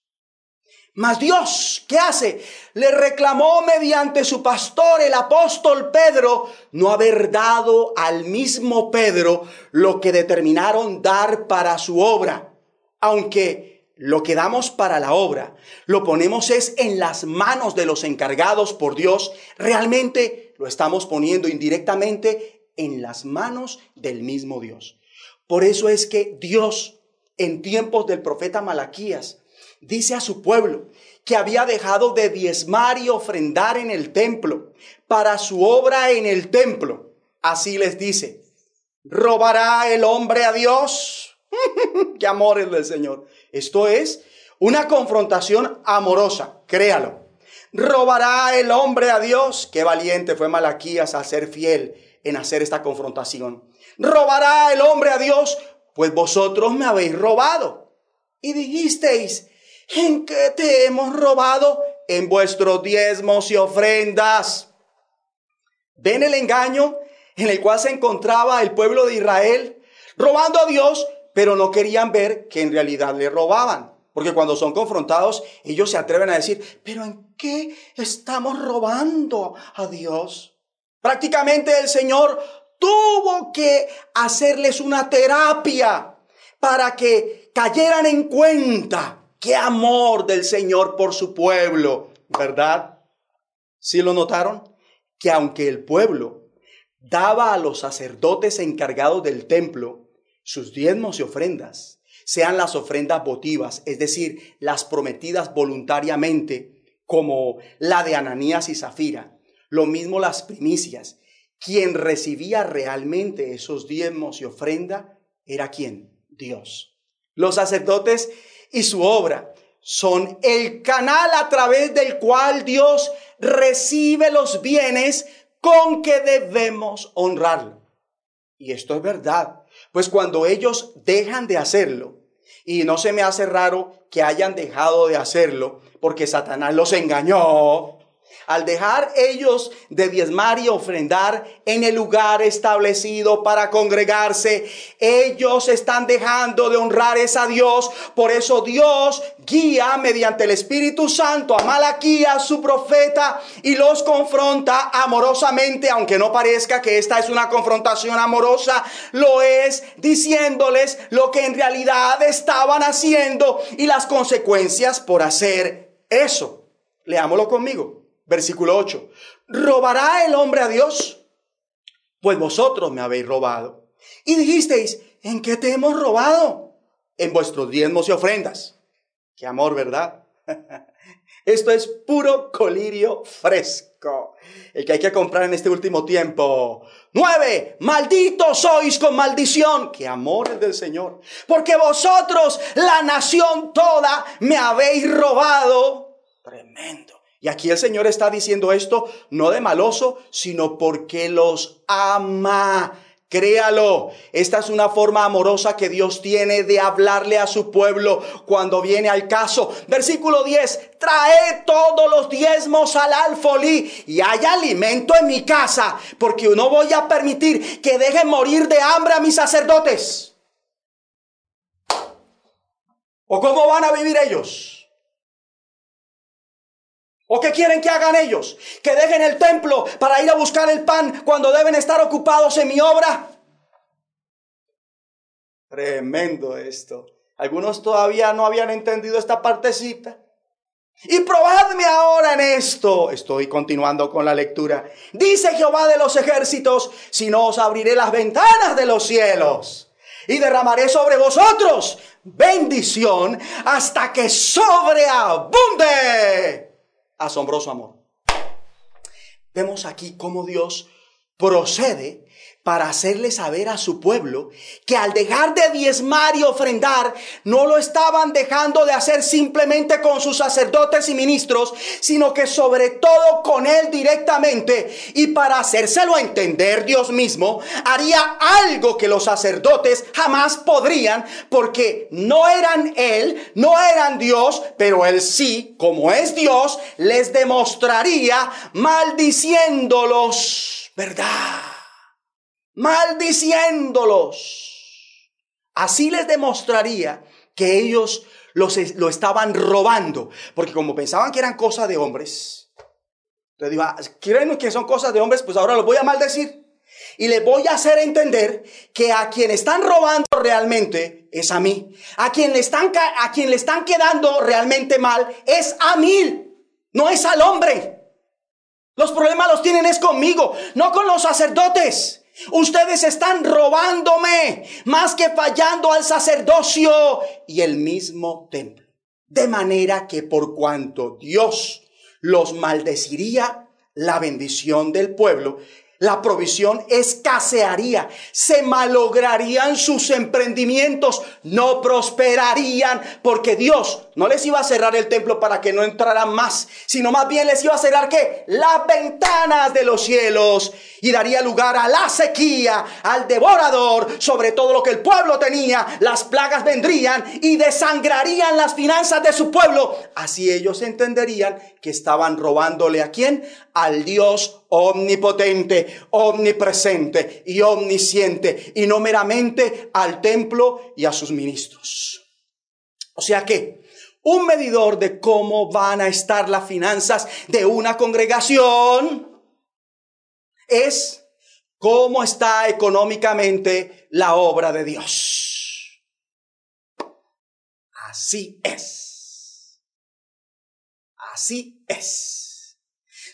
[SPEAKER 2] Mas Dios, ¿qué hace? Le reclamó mediante su pastor, el apóstol Pedro, no haber dado al mismo Pedro lo que determinaron dar para su obra. Aunque lo que damos para la obra lo ponemos es en las manos de los encargados por Dios, realmente lo estamos poniendo indirectamente en las manos del mismo Dios. Por eso es que Dios, en tiempos del profeta Malaquías, dice a su pueblo que había dejado de diezmar y ofrendar en el templo para su obra en el templo. Así les dice, ¿robará el hombre a Dios? ¡Qué amor es del Señor! Esto es una confrontación amorosa, créalo. ¿Robará el hombre a Dios? Qué valiente fue Malaquías al ser fiel en hacer esta confrontación. ¿Robará el hombre a Dios? Pues vosotros me habéis robado. Y dijisteis, ¿En qué te hemos robado? En vuestros diezmos y ofrendas. ¿Ven el engaño en el cual se encontraba el pueblo de Israel? Robando a Dios, pero no querían ver que en realidad le robaban. Porque cuando son confrontados, ellos se atreven a decir, pero ¿en qué estamos robando a Dios? Prácticamente el Señor tuvo que hacerles una terapia para que cayeran en cuenta Qué amor del Señor por su pueblo, ¿verdad? ¿Sí lo notaron? Que aunque el pueblo daba a los sacerdotes encargados del templo sus diezmos y ofrendas, sean las ofrendas votivas, es decir, las prometidas voluntariamente, como la de Ananías y Zafira, lo mismo las primicias, quien recibía realmente esos diezmos y ofrenda era quien? Dios. Los sacerdotes y su obra son el canal a través del cual Dios recibe los bienes con que debemos honrarlo. Y esto es verdad, pues cuando ellos dejan de hacerlo, Y no se me hace raro que hayan dejado de hacerlo porque Satanás los engañó al dejar ellos de diezmar y ofrendar en el lugar establecido para congregarse, ellos están dejando de honrar a Dios. Por eso Dios guía mediante el Espíritu Santo a Malaquías, su profeta, y los confronta amorosamente, aunque no parezca que esta es una confrontación amorosa, lo es diciéndoles lo que en realidad estaban haciendo y las consecuencias por hacer eso. Leámoslo conmigo. Versículo 8. ¿Robará el hombre a Dios? Pues vosotros me habéis robado. Y dijisteis, ¿en qué te hemos robado? En vuestros diezmos y ofrendas. Qué amor, ¿verdad? Esto es puro colirio fresco. El que hay que comprar en este último tiempo. Nueve, malditos sois con maldición. Qué amor es del Señor. Porque vosotros, la nación toda, me habéis robado. Tremendo. Y aquí el Señor está diciendo esto no de maloso, sino porque los ama. Créalo, esta es una forma amorosa que Dios tiene de hablarle a su pueblo cuando viene al caso. Versículo 10, trae todos los diezmos al alfolí y hay alimento en mi casa, porque no voy a permitir que dejen morir de hambre a mis sacerdotes. ¿O cómo van a vivir ellos? ¿O qué quieren que hagan ellos? ¿Que dejen el templo para ir a buscar el pan cuando deben estar ocupados en mi obra? Tremendo esto. Algunos todavía no habían entendido esta partecita. Y probadme ahora en esto. Estoy continuando con la lectura. Dice Jehová de los ejércitos, si no os abriré las ventanas de los cielos y derramaré sobre vosotros bendición hasta que sobreabunde asombroso amor. Vemos aquí cómo Dios procede para hacerle saber a su pueblo que al dejar de diezmar y ofrendar, no lo estaban dejando de hacer simplemente con sus sacerdotes y ministros, sino que sobre todo con él directamente. Y para hacérselo entender Dios mismo, haría algo que los sacerdotes jamás podrían, porque no eran él, no eran Dios, pero él sí, como es Dios, les demostraría maldiciéndolos, ¿verdad? Maldiciéndolos. Así les demostraría que ellos los, lo estaban robando, porque como pensaban que eran cosas de hombres, entonces digo, ah, ¿quieren que son cosas de hombres? Pues ahora los voy a maldecir. Y les voy a hacer entender que a quien están robando realmente es a mí. A quien le están, a quien le están quedando realmente mal es a mí, no es al hombre. Los problemas los tienen es conmigo, no con los sacerdotes. Ustedes están robándome más que fallando al sacerdocio y el mismo templo. De manera que por cuanto Dios los maldeciría, la bendición del pueblo la provisión escasearía, se malograrían sus emprendimientos, no prosperarían, porque Dios no les iba a cerrar el templo para que no entraran más, sino más bien les iba a cerrar que las ventanas de los cielos y daría lugar a la sequía, al devorador, sobre todo lo que el pueblo tenía, las plagas vendrían y desangrarían las finanzas de su pueblo. Así ellos entenderían que estaban robándole a quién? Al Dios omnipotente, omnipresente y omnisciente, y no meramente al templo y a sus ministros. O sea que un medidor de cómo van a estar las finanzas de una congregación es cómo está económicamente la obra de Dios. Así es. Así es.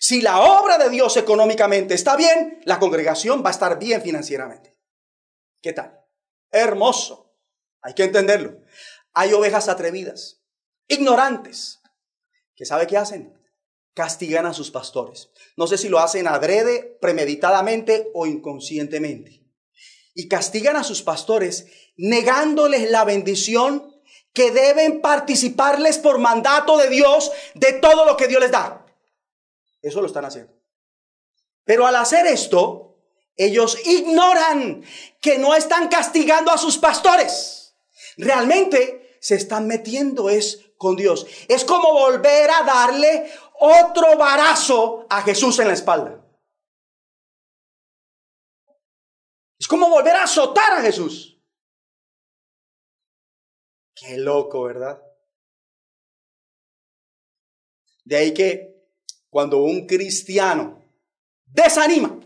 [SPEAKER 2] Si la obra de Dios económicamente está bien, la congregación va a estar bien financieramente. ¿Qué tal? Hermoso. Hay que entenderlo. Hay ovejas atrevidas, ignorantes, que sabe qué hacen? Castigan a sus pastores. No sé si lo hacen adrede, premeditadamente o inconscientemente. Y castigan a sus pastores negándoles la bendición que deben participarles por mandato de Dios de todo lo que Dios les da. Eso lo están haciendo. Pero al hacer esto, ellos ignoran que no están castigando a sus pastores. Realmente se están metiendo es con Dios. Es como volver a darle otro varazo a Jesús en la espalda. Es como volver a azotar a Jesús. Qué loco, ¿verdad? De ahí que cuando un cristiano desanima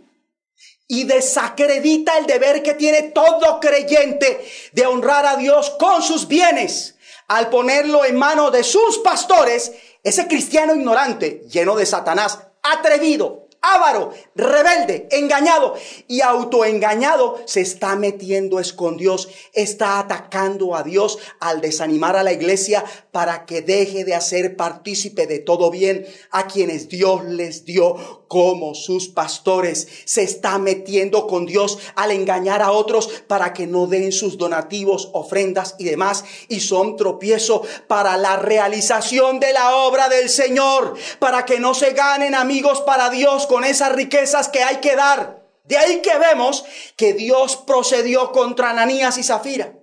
[SPEAKER 2] y desacredita el deber que tiene todo creyente de honrar a Dios con sus bienes, al ponerlo en manos de sus pastores, ese cristiano ignorante, lleno de Satanás, atrevido, avaro, rebelde, engañado y autoengañado, se está metiendo es con Dios, está atacando a Dios al desanimar a la iglesia para que deje de hacer partícipe de todo bien a quienes Dios les dio como sus pastores. Se está metiendo con Dios al engañar a otros para que no den sus donativos, ofrendas y demás y son tropiezo para la realización de la obra del Señor, para que no se ganen amigos para Dios con esas riquezas que hay que dar. De ahí que vemos que Dios procedió contra Ananías y Zafira.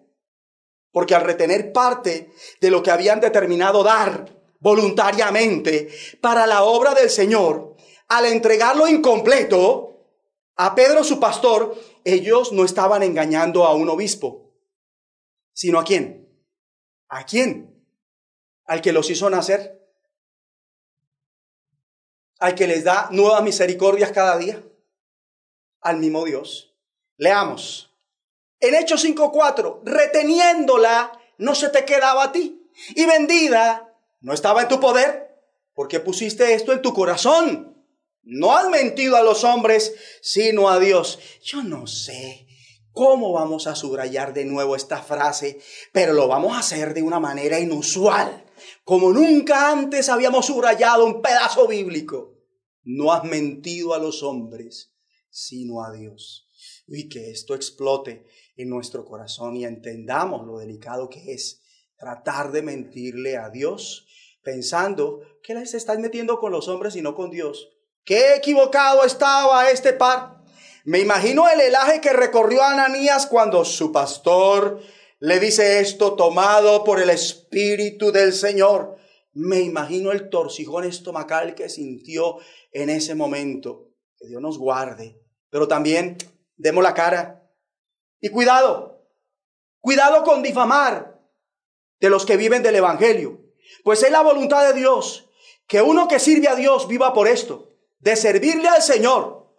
[SPEAKER 2] Porque al retener parte de lo que habían determinado dar voluntariamente para la obra del Señor, al entregarlo incompleto a Pedro su pastor, ellos no estaban engañando a un obispo, sino a quién? ¿A quién? Al que los hizo nacer al que les da nuevas misericordias cada día, al mismo Dios. Leamos. En Hechos 5.4, reteniéndola, no se te quedaba a ti. Y vendida, no estaba en tu poder, porque pusiste esto en tu corazón. No has mentido a los hombres, sino a Dios. Yo no sé cómo vamos a subrayar de nuevo esta frase, pero lo vamos a hacer de una manera inusual como nunca antes habíamos subrayado un pedazo bíblico. No has mentido a los hombres, sino a Dios. Y que esto explote en nuestro corazón y entendamos lo delicado que es tratar de mentirle a Dios pensando que se están metiendo con los hombres y no con Dios. Qué equivocado estaba este par. Me imagino el helaje que recorrió Ananías cuando su pastor le dice esto tomado por el Espíritu del Señor. Me imagino el torcijón estomacal que sintió en ese momento. Que Dios nos guarde. Pero también demos la cara. Y cuidado, cuidado con difamar de los que viven del Evangelio. Pues es la voluntad de Dios que uno que sirve a Dios viva por esto, de servirle al Señor.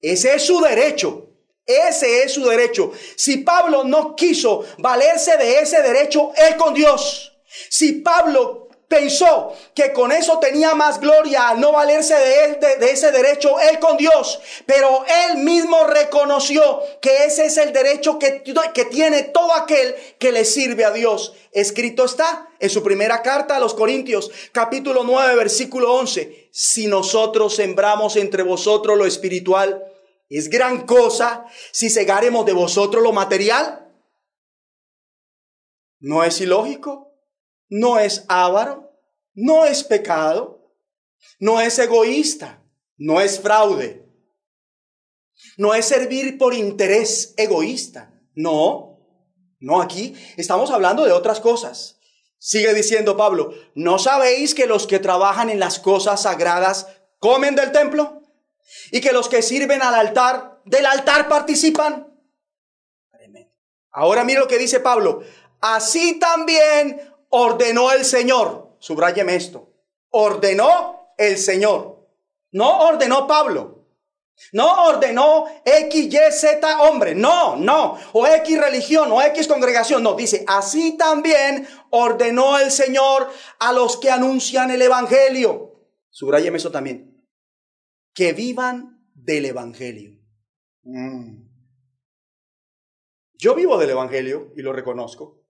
[SPEAKER 2] Ese es su derecho. Ese es su derecho. Si Pablo no quiso valerse de ese derecho, él con Dios. Si Pablo pensó que con eso tenía más gloria al no valerse de, él, de, ese derecho, él con Dios, pero él mismo reconoció que ese es el derecho que, que tiene todo aquel que le sirve a Dios. Escrito está en su primera carta a los Corintios, capítulo 9, versículo 11. Si nosotros sembramos entre vosotros lo espiritual, es gran cosa si cegaremos de vosotros lo material. ¿No es ilógico? ¿No es avaro? ¿No es pecado? ¿No es egoísta? ¿No es fraude? ¿No es servir por interés egoísta? No, no aquí estamos hablando de otras cosas. Sigue diciendo Pablo, ¿no sabéis que los que trabajan en las cosas sagradas comen del templo? Y que los que sirven al altar, del altar participan. Ahora mire lo que dice Pablo. Así también ordenó el Señor. Subrayeme esto. Ordenó el Señor. No ordenó Pablo. No ordenó X, Y, Z hombre. No, no. O X religión o X congregación. No, dice, así también ordenó el Señor a los que anuncian el Evangelio. Subrayeme eso también que vivan del Evangelio. Mm. Yo vivo del Evangelio y lo reconozco.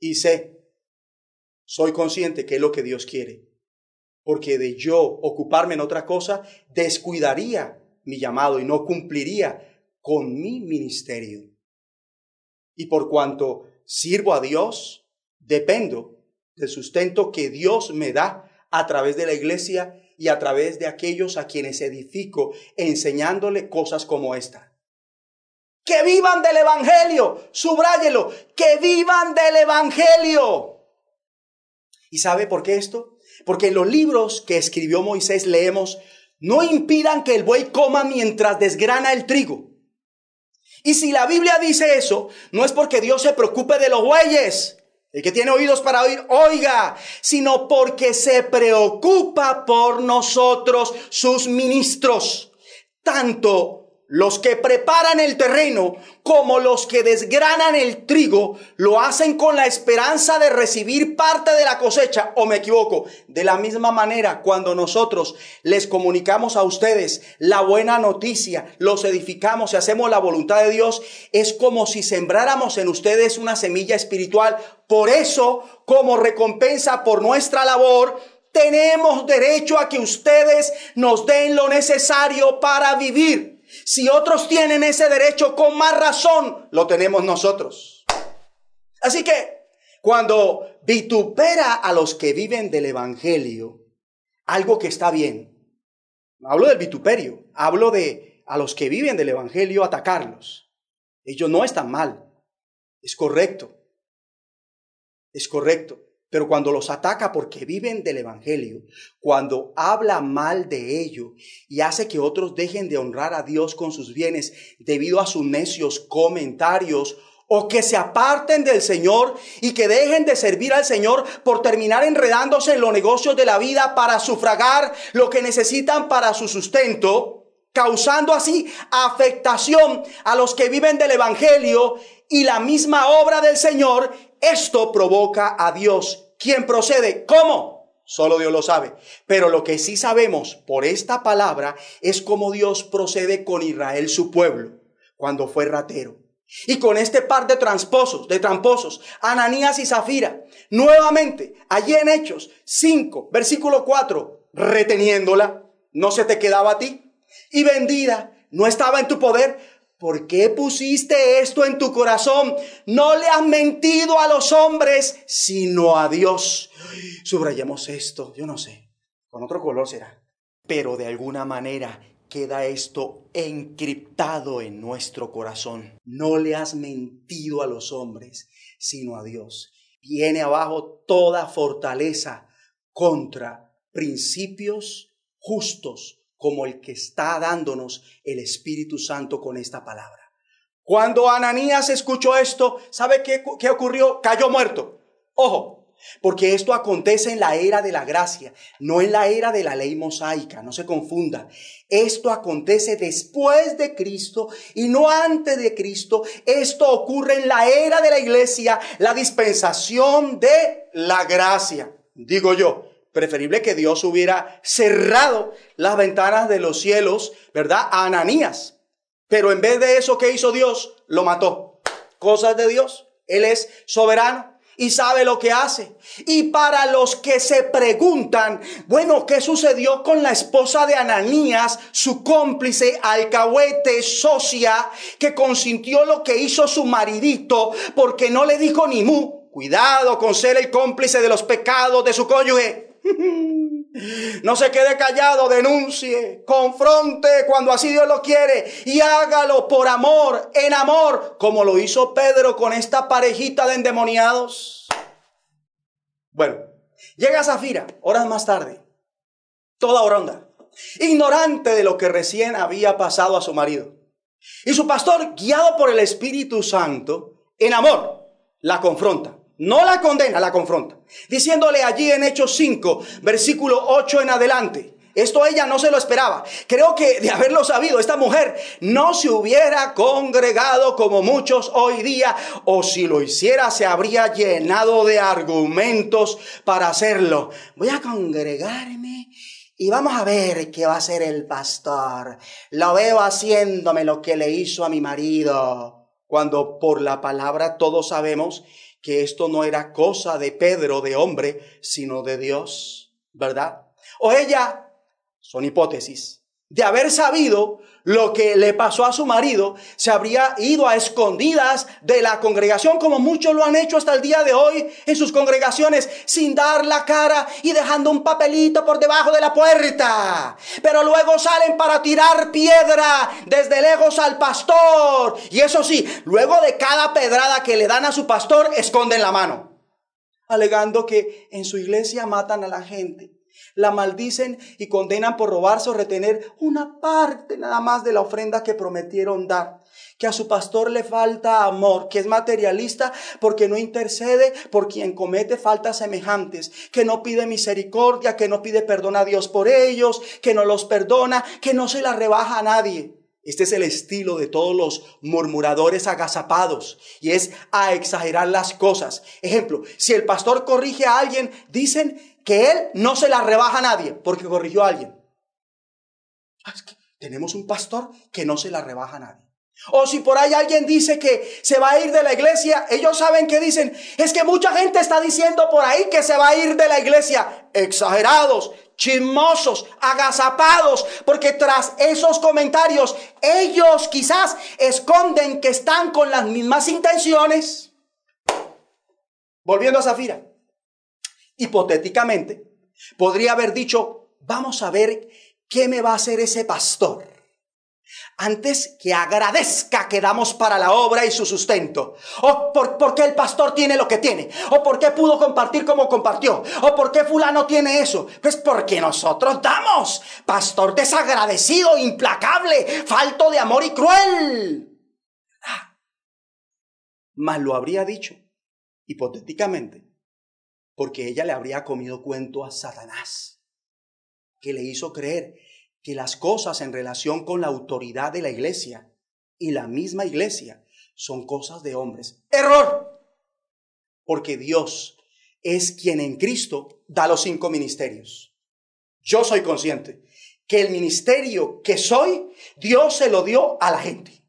[SPEAKER 2] Y sé, soy consciente que es lo que Dios quiere. Porque de yo ocuparme en otra cosa, descuidaría mi llamado y no cumpliría con mi ministerio. Y por cuanto sirvo a Dios, dependo del sustento que Dios me da a través de la iglesia y a través de aquellos a quienes edifico enseñándole cosas como esta. Que vivan del Evangelio. Subráyelo. Que vivan del Evangelio. ¿Y sabe por qué esto? Porque en los libros que escribió Moisés leemos, no impidan que el buey coma mientras desgrana el trigo. Y si la Biblia dice eso, no es porque Dios se preocupe de los bueyes. El que tiene oídos para oír, oiga, sino porque se preocupa por nosotros, sus ministros. Tanto los que preparan el terreno como los que desgranan el trigo lo hacen con la esperanza de recibir parte de la cosecha, o me equivoco. De la misma manera, cuando nosotros les comunicamos a ustedes la buena noticia, los edificamos y hacemos la voluntad de Dios, es como si sembráramos en ustedes una semilla espiritual. Por eso, como recompensa por nuestra labor, tenemos derecho a que ustedes nos den lo necesario para vivir. Si otros tienen ese derecho, con más razón lo tenemos nosotros. Así que cuando vitupera a los que viven del Evangelio, algo que está bien, hablo del vituperio, hablo de a los que viven del Evangelio atacarlos. Ellos no están mal, es correcto, es correcto. Pero cuando los ataca porque viven del Evangelio, cuando habla mal de ello y hace que otros dejen de honrar a Dios con sus bienes debido a sus necios comentarios, o que se aparten del Señor y que dejen de servir al Señor por terminar enredándose en los negocios de la vida para sufragar lo que necesitan para su sustento, causando así afectación a los que viven del Evangelio y la misma obra del Señor esto provoca a Dios, quien procede. ¿Cómo? Solo Dios lo sabe. Pero lo que sí sabemos por esta palabra es cómo Dios procede con Israel, su pueblo, cuando fue ratero. Y con este par de tramposos, de tramposos, Ananías y Zafira, nuevamente, allí en Hechos 5, versículo 4, reteniéndola, no se te quedaba a ti, y vendida, no estaba en tu poder, ¿Por qué pusiste esto en tu corazón? No le has mentido a los hombres, sino a Dios. Subrayemos esto, yo no sé, con otro color será. Pero de alguna manera queda esto encriptado en nuestro corazón. No le has mentido a los hombres, sino a Dios. Viene abajo toda fortaleza contra principios justos como el que está dándonos el Espíritu Santo con esta palabra. Cuando Ananías escuchó esto, ¿sabe qué, qué ocurrió? Cayó muerto. Ojo, porque esto acontece en la era de la gracia, no en la era de la ley mosaica, no se confunda. Esto acontece después de Cristo y no antes de Cristo. Esto ocurre en la era de la iglesia, la dispensación de la gracia, digo yo. Preferible que Dios hubiera cerrado las ventanas de los cielos, ¿verdad? A Ananías. Pero en vez de eso, ¿qué hizo Dios? Lo mató. Cosas de Dios. Él es soberano y sabe lo que hace. Y para los que se preguntan, bueno, ¿qué sucedió con la esposa de Ananías, su cómplice, alcahuete, socia, que consintió lo que hizo su maridito porque no le dijo ni mu? Cuidado con ser el cómplice de los pecados de su cónyuge. No se quede callado, denuncie, confronte cuando así Dios lo quiere y hágalo por amor, en amor, como lo hizo Pedro con esta parejita de endemoniados. Bueno, llega Zafira, horas más tarde, toda oronda, ignorante de lo que recién había pasado a su marido. Y su pastor, guiado por el Espíritu Santo, en amor, la confronta. No la condena, la confronta. Diciéndole allí en Hechos 5, versículo 8 en adelante. Esto ella no se lo esperaba. Creo que de haberlo sabido, esta mujer no se hubiera congregado como muchos hoy día, o si lo hiciera se habría llenado de argumentos para hacerlo. Voy a congregarme y vamos a ver qué va a hacer el pastor. Lo veo haciéndome lo que le hizo a mi marido. Cuando por la palabra todos sabemos que esto no era cosa de Pedro, de hombre, sino de Dios, ¿verdad? O ella, son hipótesis, de haber sabido lo que le pasó a su marido, se habría ido a escondidas de la congregación, como muchos lo han hecho hasta el día de hoy en sus congregaciones, sin dar la cara y dejando un papelito por debajo de la puerta. Pero luego salen para tirar piedra desde lejos al pastor. Y eso sí, luego de cada pedrada que le dan a su pastor, esconden la mano, alegando que en su iglesia matan a la gente la maldicen y condenan por robarse o retener una parte nada más de la ofrenda que prometieron dar. Que a su pastor le falta amor, que es materialista porque no intercede por quien comete faltas semejantes, que no pide misericordia, que no pide perdón a Dios por ellos, que no los perdona, que no se la rebaja a nadie. Este es el estilo de todos los murmuradores agazapados y es a exagerar las cosas. Ejemplo, si el pastor corrige a alguien, dicen que él no se la rebaja a nadie porque corrigió a alguien. Ah, tenemos un pastor que no se la rebaja a nadie. O si por ahí alguien dice que se va a ir de la iglesia, ellos saben que dicen, es que mucha gente está diciendo por ahí que se va a ir de la iglesia. Exagerados, chismosos, agazapados, porque tras esos comentarios ellos quizás esconden que están con las mismas intenciones. Volviendo a Zafira, hipotéticamente, podría haber dicho, vamos a ver qué me va a hacer ese pastor. Antes que agradezca que damos para la obra y su sustento. O por, qué el pastor tiene lo que tiene. O por qué pudo compartir como compartió. O por qué fulano tiene eso. Pues porque nosotros damos. Pastor desagradecido, implacable, falto de amor y cruel. Ah. Mas lo habría dicho, hipotéticamente, porque ella le habría comido cuento a Satanás, que le hizo creer que las cosas en relación con la autoridad de la iglesia y la misma iglesia son cosas de hombres. Error, porque Dios es quien en Cristo da los cinco ministerios. Yo soy consciente que el ministerio que soy, Dios se lo dio a la gente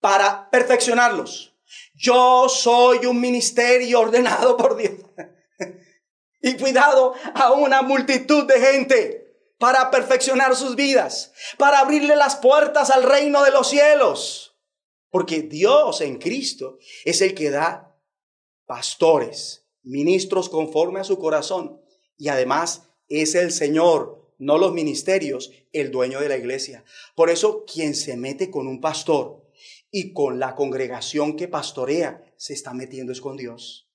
[SPEAKER 2] para perfeccionarlos. Yo soy un ministerio ordenado por Dios y cuidado a una multitud de gente para perfeccionar sus vidas, para abrirle las puertas al reino de los cielos. Porque Dios en Cristo es el que da pastores, ministros conforme a su corazón. Y además es el Señor, no los ministerios, el dueño de la iglesia. Por eso quien se mete con un pastor y con la congregación que pastorea, se está metiendo es con Dios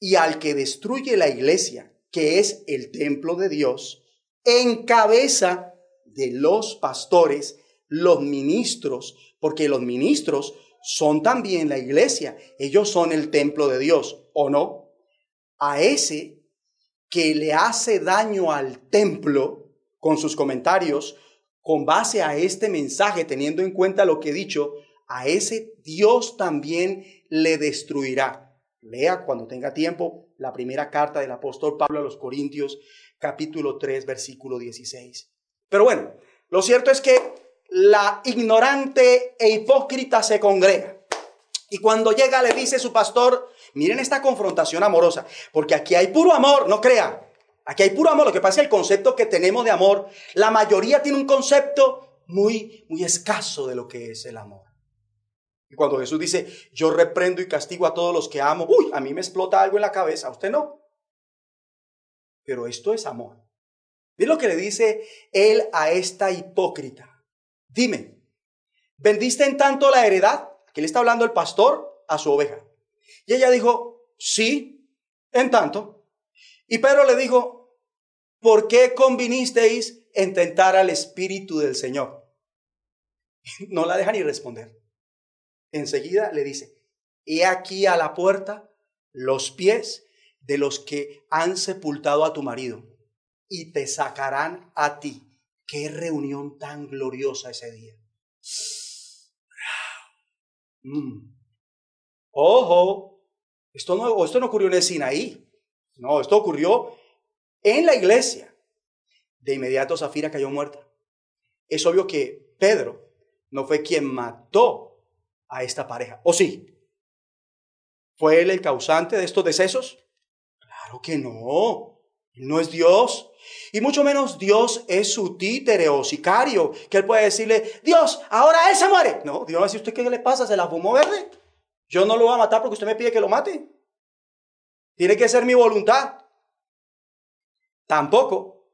[SPEAKER 2] y al que destruye la iglesia, que es el templo de Dios, en cabeza de los pastores, los ministros, porque los ministros son también la iglesia, ellos son el templo de Dios, ¿o no? A ese que le hace daño al templo con sus comentarios, con base a este mensaje, teniendo en cuenta lo que he dicho, a ese Dios también le destruirá. Lea cuando tenga tiempo la primera carta del apóstol Pablo a los Corintios, capítulo 3, versículo 16. Pero bueno, lo cierto es que la ignorante e hipócrita se congrega. Y cuando llega le dice su pastor, miren esta confrontación amorosa, porque aquí hay puro amor, no crea. Aquí hay puro amor. Lo que pasa es el concepto que tenemos de amor, la mayoría tiene un concepto muy, muy escaso de lo que es el amor. Y cuando Jesús dice, yo reprendo y castigo a todos los que amo, uy, a mí me explota algo en la cabeza, a usted no. Pero esto es amor. Ve lo que le dice él a esta hipócrita. Dime, ¿vendiste en tanto la heredad? Que le está hablando el pastor a su oveja. Y ella dijo, sí, en tanto. Y Pedro le dijo, ¿por qué convinisteis en tentar al Espíritu del Señor? No la deja ni responder enseguida le dice, he aquí a la puerta los pies de los que han sepultado a tu marido y te sacarán a ti. Qué reunión tan gloriosa ese día. Mm. Ojo, esto no, esto no ocurrió en el Sinaí. No, esto ocurrió en la iglesia. De inmediato Zafira cayó muerta. Es obvio que Pedro no fue quien mató a esta pareja. ¿O sí? ¿Fue él el causante de estos decesos? Claro que no. no es Dios. Y mucho menos Dios es su títere o sicario, que él puede decirle, Dios, ahora él se muere. No, Dios va a decir, ¿usted qué le pasa? ¿Se la fumó verde? Yo no lo voy a matar porque usted me pide que lo mate. Tiene que ser mi voluntad. Tampoco.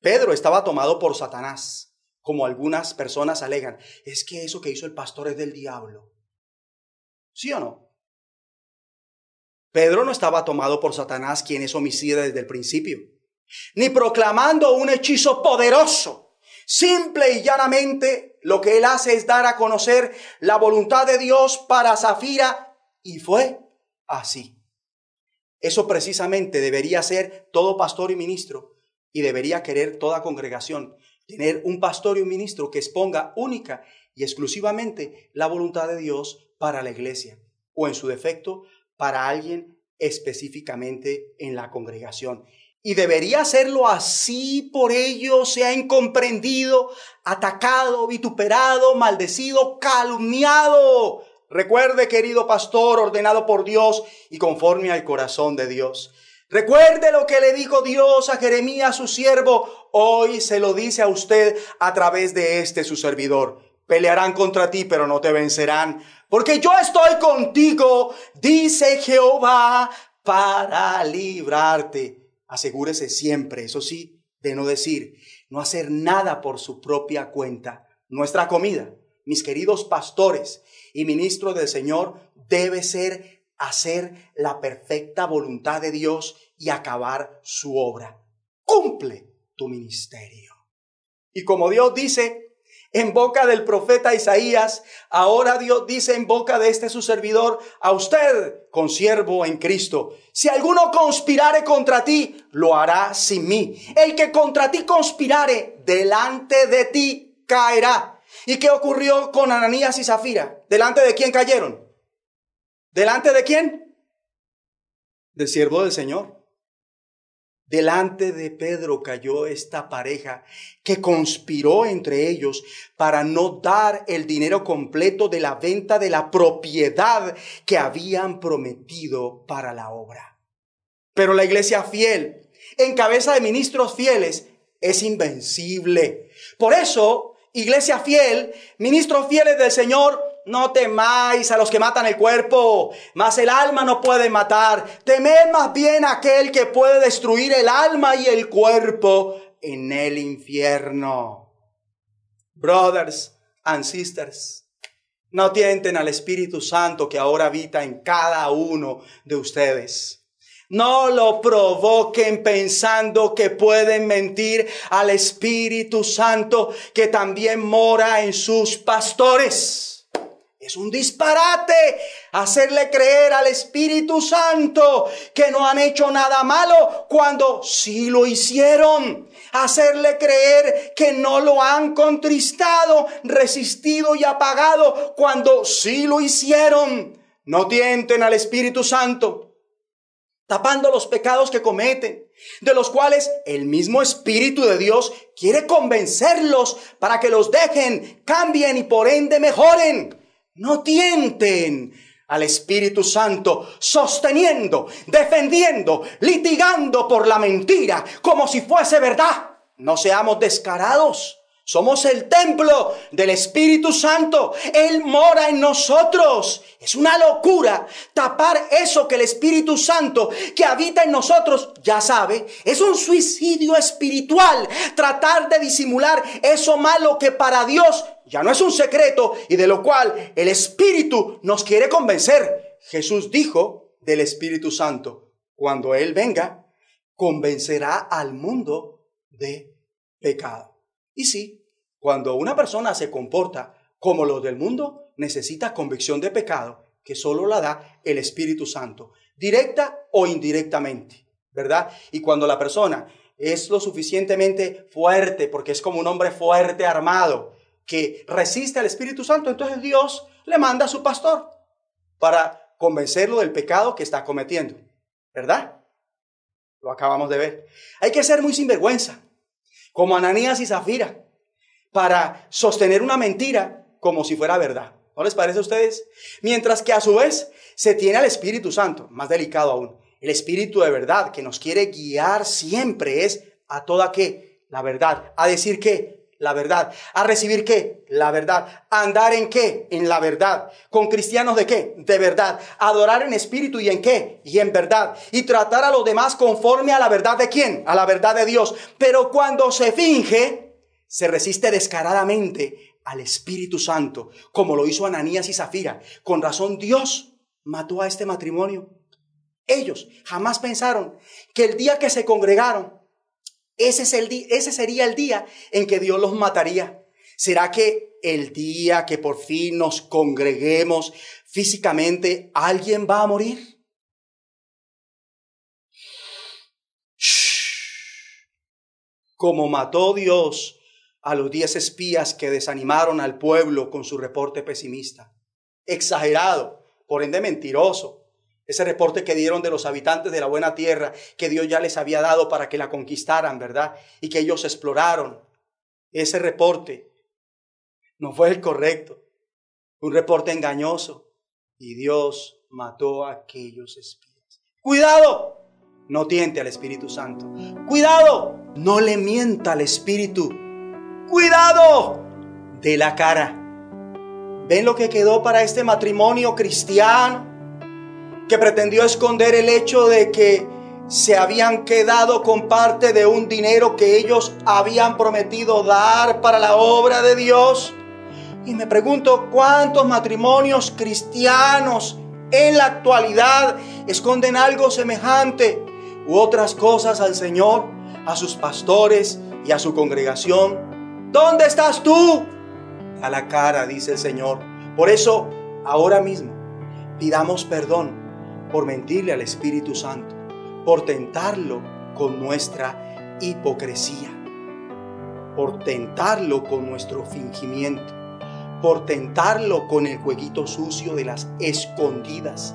[SPEAKER 2] Pedro estaba tomado por Satanás, como algunas personas alegan. Es que eso que hizo el pastor es del diablo. ¿Sí o no? Pedro no estaba tomado por Satanás, quien es homicida desde el principio, ni proclamando un hechizo poderoso. Simple y llanamente lo que él hace es dar a conocer la voluntad de Dios para Zafira y fue así. Eso precisamente debería ser todo pastor y ministro y debería querer toda congregación, tener un pastor y un ministro que exponga única y exclusivamente la voluntad de Dios para la iglesia o en su defecto para alguien específicamente en la congregación. Y debería hacerlo así, por ello sea incomprendido, atacado, vituperado, maldecido, calumniado. Recuerde, querido pastor, ordenado por Dios y conforme al corazón de Dios. Recuerde lo que le dijo Dios a Jeremías, su siervo. Hoy se lo dice a usted a través de este su servidor. Pelearán contra ti, pero no te vencerán porque yo estoy contigo, dice Jehová, para librarte. Asegúrese siempre, eso sí, de no decir, no hacer nada por su propia cuenta. Nuestra comida, mis queridos pastores y ministros del Señor, debe ser hacer la perfecta voluntad de Dios y acabar su obra. Cumple tu ministerio. Y como Dios dice, en boca del profeta Isaías, ahora Dios dice en boca de este su servidor, a usted, consiervo en Cristo, si alguno conspirare contra ti, lo hará sin mí. El que contra ti conspirare, delante de ti caerá. ¿Y qué ocurrió con Ananías y Zafira? ¿Delante de quién cayeron? ¿Delante de quién? Del siervo del Señor. Delante de Pedro cayó esta pareja que conspiró entre ellos para no dar el dinero completo de la venta de la propiedad que habían prometido para la obra. Pero la iglesia fiel, en cabeza de ministros fieles, es invencible. Por eso, iglesia fiel, ministros fieles del Señor, no temáis a los que matan el cuerpo, mas el alma no puede matar. Temed más bien aquel que puede destruir el alma y el cuerpo en el infierno. Brothers and sisters, no tienten al Espíritu Santo que ahora habita en cada uno de ustedes. No lo provoquen pensando que pueden mentir al Espíritu Santo que también mora en sus pastores. Es un disparate hacerle creer al Espíritu Santo que no han hecho nada malo cuando sí lo hicieron. Hacerle creer que no lo han contristado, resistido y apagado cuando sí lo hicieron. No tienten al Espíritu Santo, tapando los pecados que cometen, de los cuales el mismo Espíritu de Dios quiere convencerlos para que los dejen, cambien y por ende mejoren. No tienten al Espíritu Santo sosteniendo, defendiendo, litigando por la mentira como si fuese verdad. No seamos descarados. Somos el templo del Espíritu Santo. Él mora en nosotros. Es una locura tapar eso que el Espíritu Santo que habita en nosotros ya sabe. Es un suicidio espiritual tratar de disimular eso malo que para Dios ya no es un secreto y de lo cual el Espíritu nos quiere convencer. Jesús dijo del Espíritu Santo, cuando Él venga, convencerá al mundo de pecado. Y sí, cuando una persona se comporta como los del mundo, necesita convicción de pecado que solo la da el Espíritu Santo, directa o indirectamente, ¿verdad? Y cuando la persona es lo suficientemente fuerte, porque es como un hombre fuerte, armado, que resiste al Espíritu Santo, entonces Dios le manda a su pastor para convencerlo del pecado que está cometiendo, ¿verdad? Lo acabamos de ver. Hay que ser muy sinvergüenza, como Ananías y Zafira para sostener una mentira como si fuera verdad. ¿No les parece a ustedes? Mientras que a su vez se tiene al Espíritu Santo, más delicado aún. El Espíritu de verdad que nos quiere guiar siempre es a toda qué? La verdad. A decir qué? La verdad. A recibir qué? La verdad. A andar en qué? En la verdad. Con cristianos de qué? De verdad. Adorar en espíritu y en qué? Y en verdad. Y tratar a los demás conforme a la verdad de quién? A la verdad de Dios. Pero cuando se finge, se resiste descaradamente al Espíritu Santo, como lo hizo Ananías y Zafira. Con razón Dios mató a este matrimonio. Ellos jamás pensaron que el día que se congregaron, ese, es el ese sería el día en que Dios los mataría. ¿Será que el día que por fin nos congreguemos físicamente, alguien va a morir? Como mató Dios a los diez espías que desanimaron al pueblo con su reporte pesimista. Exagerado, por ende mentiroso. Ese reporte que dieron de los habitantes de la buena tierra que Dios ya les había dado para que la conquistaran, ¿verdad? Y que ellos exploraron. Ese reporte no fue el correcto. Un reporte engañoso. Y Dios mató a aquellos espías. Cuidado. No tiente al Espíritu Santo. Cuidado. No le mienta al Espíritu cuidado de la cara. ¿Ven lo que quedó para este matrimonio cristiano? Que pretendió esconder el hecho de que se habían quedado con parte de un dinero que ellos habían prometido dar para la obra de Dios. Y me pregunto cuántos matrimonios cristianos en la actualidad esconden algo semejante u otras cosas al Señor, a sus pastores y a su congregación ¿Dónde estás tú? A la cara, dice el Señor. Por eso, ahora mismo, pidamos perdón por mentirle al Espíritu Santo, por tentarlo con nuestra hipocresía, por tentarlo con nuestro fingimiento, por tentarlo con el jueguito sucio de las escondidas,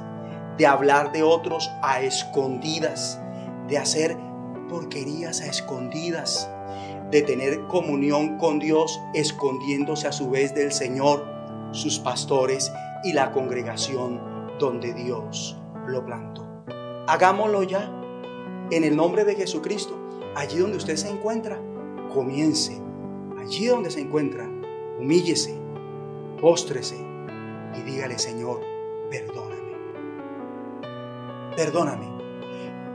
[SPEAKER 2] de hablar de otros a escondidas, de hacer porquerías a escondidas de tener comunión con Dios, escondiéndose a su vez del Señor, sus pastores y la congregación donde Dios lo plantó. Hagámoslo ya en el nombre de Jesucristo. Allí donde usted se encuentra, comience. Allí donde se encuentra, humíllese, póstrese y dígale, Señor, perdóname. Perdóname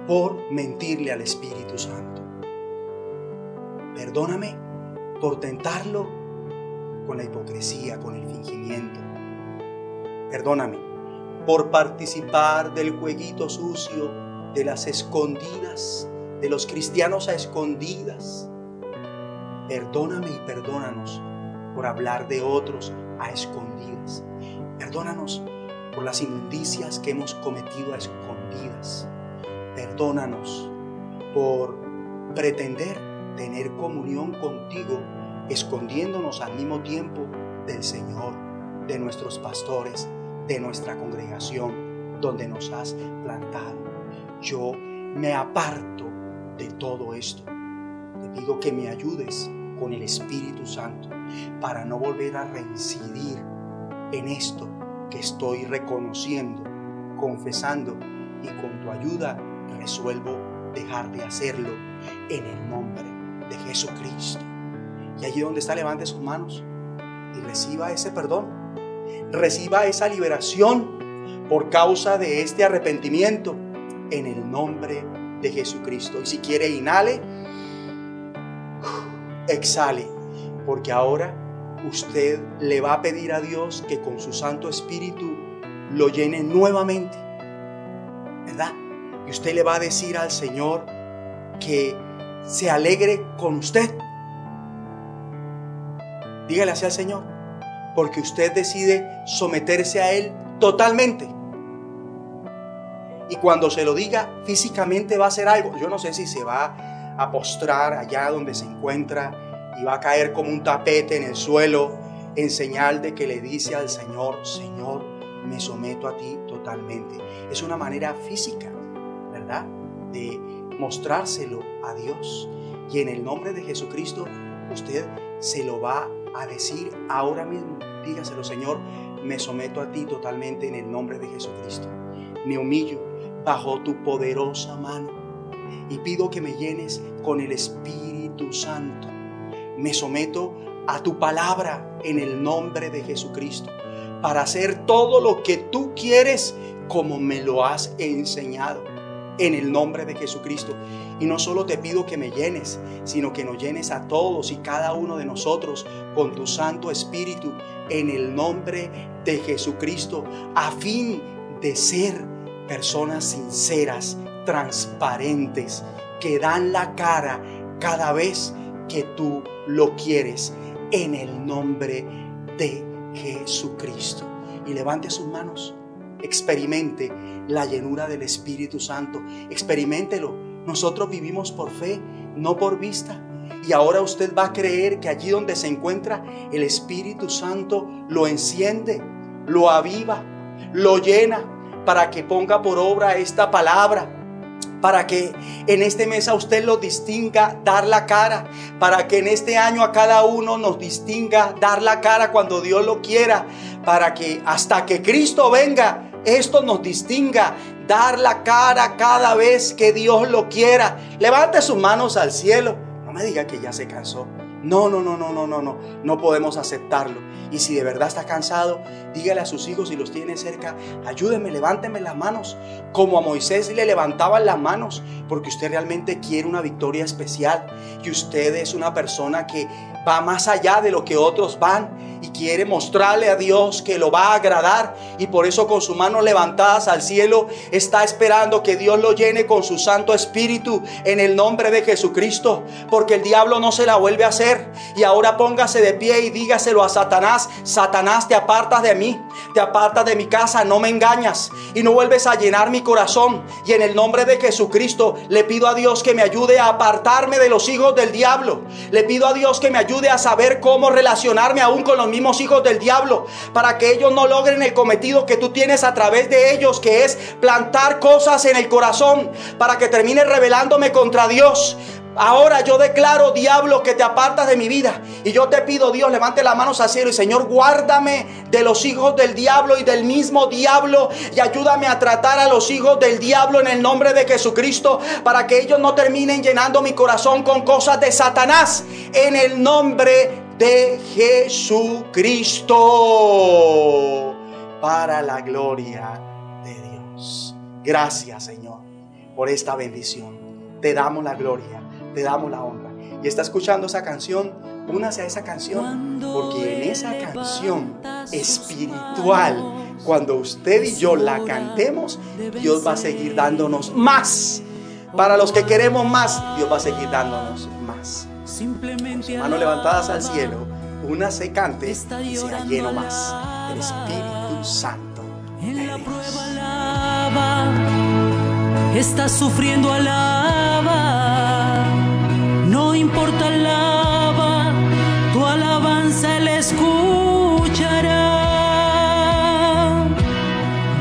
[SPEAKER 2] por mentirle al Espíritu Santo. Perdóname por tentarlo con la hipocresía, con el fingimiento. Perdóname por participar del jueguito sucio, de las escondidas, de los cristianos a escondidas. Perdóname y perdónanos por hablar de otros a escondidas. Perdónanos por las inmundicias que hemos cometido a escondidas. Perdónanos por pretender tener comunión contigo, escondiéndonos al mismo tiempo del Señor, de nuestros pastores, de nuestra congregación, donde nos has plantado. Yo me aparto de todo esto. Te pido que me ayudes con el Espíritu Santo para no volver a reincidir en esto que estoy reconociendo, confesando y con tu ayuda resuelvo dejar de hacerlo en el nombre de Jesucristo. Y allí donde está, levante sus manos y reciba ese perdón. Reciba esa liberación por causa de este arrepentimiento en el nombre de Jesucristo. Y si quiere, inhale, exhale, porque ahora usted le va a pedir a Dios que con su Santo Espíritu lo llene nuevamente. ¿Verdad? Y usted le va a decir al Señor que se alegre con usted. Dígale así al Señor, porque usted decide someterse a Él totalmente. Y cuando se lo diga, físicamente va a hacer algo. Yo no sé si se va a postrar allá donde se encuentra y va a caer como un tapete en el suelo en señal de que le dice al Señor, Señor, me someto a ti totalmente. Es una manera física, ¿verdad? De mostrárselo a Dios. Y en el nombre de Jesucristo, usted se lo va a decir ahora mismo. Dígaselo, Señor, me someto a ti totalmente en el nombre de Jesucristo. Me humillo bajo tu poderosa mano. y pido que me llenes con el Espíritu Santo. Me someto a tu palabra en el nombre de Jesucristo para hacer todo lo que tú quieres como me lo has enseñado en el nombre de Jesucristo. Y no solo te pido que me llenes, sino que nos llenes a todos y cada uno de nosotros con tu Santo Espíritu en el nombre de Jesucristo, a fin de ser personas sinceras, transparentes, que dan la cara cada vez que tú lo quieres, en el nombre de Jesucristo. Y levante sus manos, experimente la llenura del Espíritu Santo, experimentelo. Nosotros vivimos por fe, no por vista. Y ahora usted va a creer que allí donde se encuentra el Espíritu Santo lo enciende, lo aviva, lo llena para que ponga por obra esta palabra para que en este mes a usted lo distinga dar la cara, para que en este año a cada uno nos distinga dar la cara cuando Dios lo quiera, para que hasta que Cristo venga, esto nos distinga dar la cara cada vez que Dios lo quiera. Levante sus manos al cielo. No me diga que ya se cansó. No, no, no, no, no, no, no. No podemos aceptarlo. Y si de verdad está cansado, dígale a sus hijos si los tiene cerca, ayúdenme, levánteme las manos, como a Moisés le levantaban las manos, porque usted realmente quiere una victoria especial y usted es una persona que va más allá de lo que otros van y quiere mostrarle a Dios que lo va a agradar y por eso con sus manos levantadas al cielo está esperando que Dios lo llene con su Santo Espíritu en el nombre de Jesucristo, porque el diablo no se la vuelve a hacer y ahora póngase de pie y dígaselo a Satanás, Satanás te apartas de mí, te apartas de mi casa, no me engañas y no vuelves a llenar mi corazón y en el nombre de Jesucristo le pido a Dios que me ayude a apartarme de los hijos del diablo, le pido a Dios que me ayude a saber cómo relacionarme aún con los mismos hijos del diablo, para que ellos no logren el cometido que tú tienes a través de ellos, que es plantar cosas en el corazón, para que termine rebelándome contra Dios. Ahora yo declaro, diablo, que te apartas de mi vida. Y yo te pido, Dios, levante las manos al cielo y Señor, guárdame de los hijos del diablo y del mismo diablo. Y ayúdame a tratar a los hijos del diablo en el nombre de Jesucristo para que ellos no terminen llenando mi corazón con cosas de Satanás. En el nombre de Jesucristo. Para la gloria de Dios. Gracias, Señor, por esta bendición. Te damos la gloria te damos la honra. Y está escuchando esa canción, únase a esa canción, porque en esa canción espiritual, cuando usted y yo la cantemos, Dios va a seguir dándonos más. Para los que queremos más, Dios va a seguir dándonos más. Simplemente manos levantadas al cielo, una se cante y sea lleno más del Espíritu Santo. En la prueba alaba,
[SPEAKER 3] está sufriendo alaba importa alaba, tu alabanza él escuchará.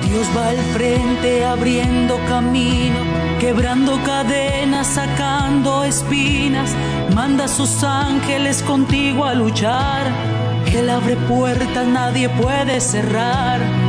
[SPEAKER 3] Dios va al frente abriendo camino, quebrando cadenas, sacando espinas, manda a sus ángeles contigo a luchar. Él abre puertas, nadie puede cerrar.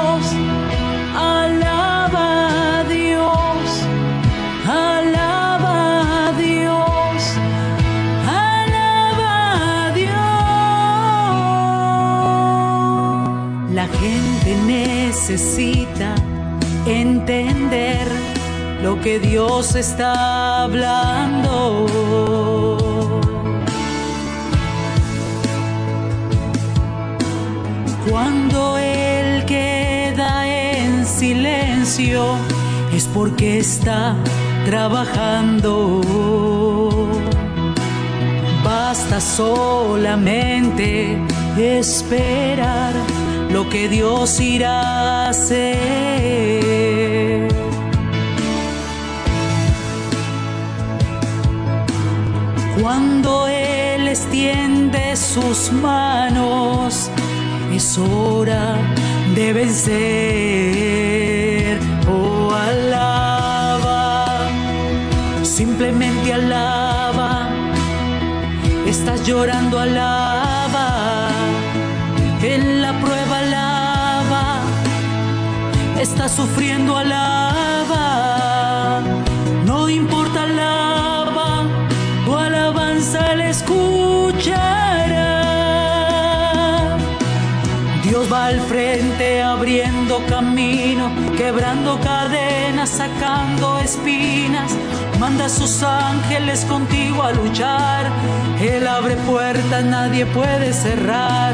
[SPEAKER 3] Necesita entender lo que Dios está hablando. Cuando Él queda en silencio es porque está trabajando. Basta solamente esperar lo que Dios irá a hacer. Cuando Él extiende sus manos, es hora de vencer. Oh, alaba. Simplemente alaba. Estás llorando, alaba. Estás sufriendo, alaba. No importa, alaba. Tu alabanza le escuchará. Dios va al frente abriendo camino, quebrando cadenas, sacando espinas. Manda a sus ángeles contigo a luchar. Él abre puertas, nadie puede cerrar.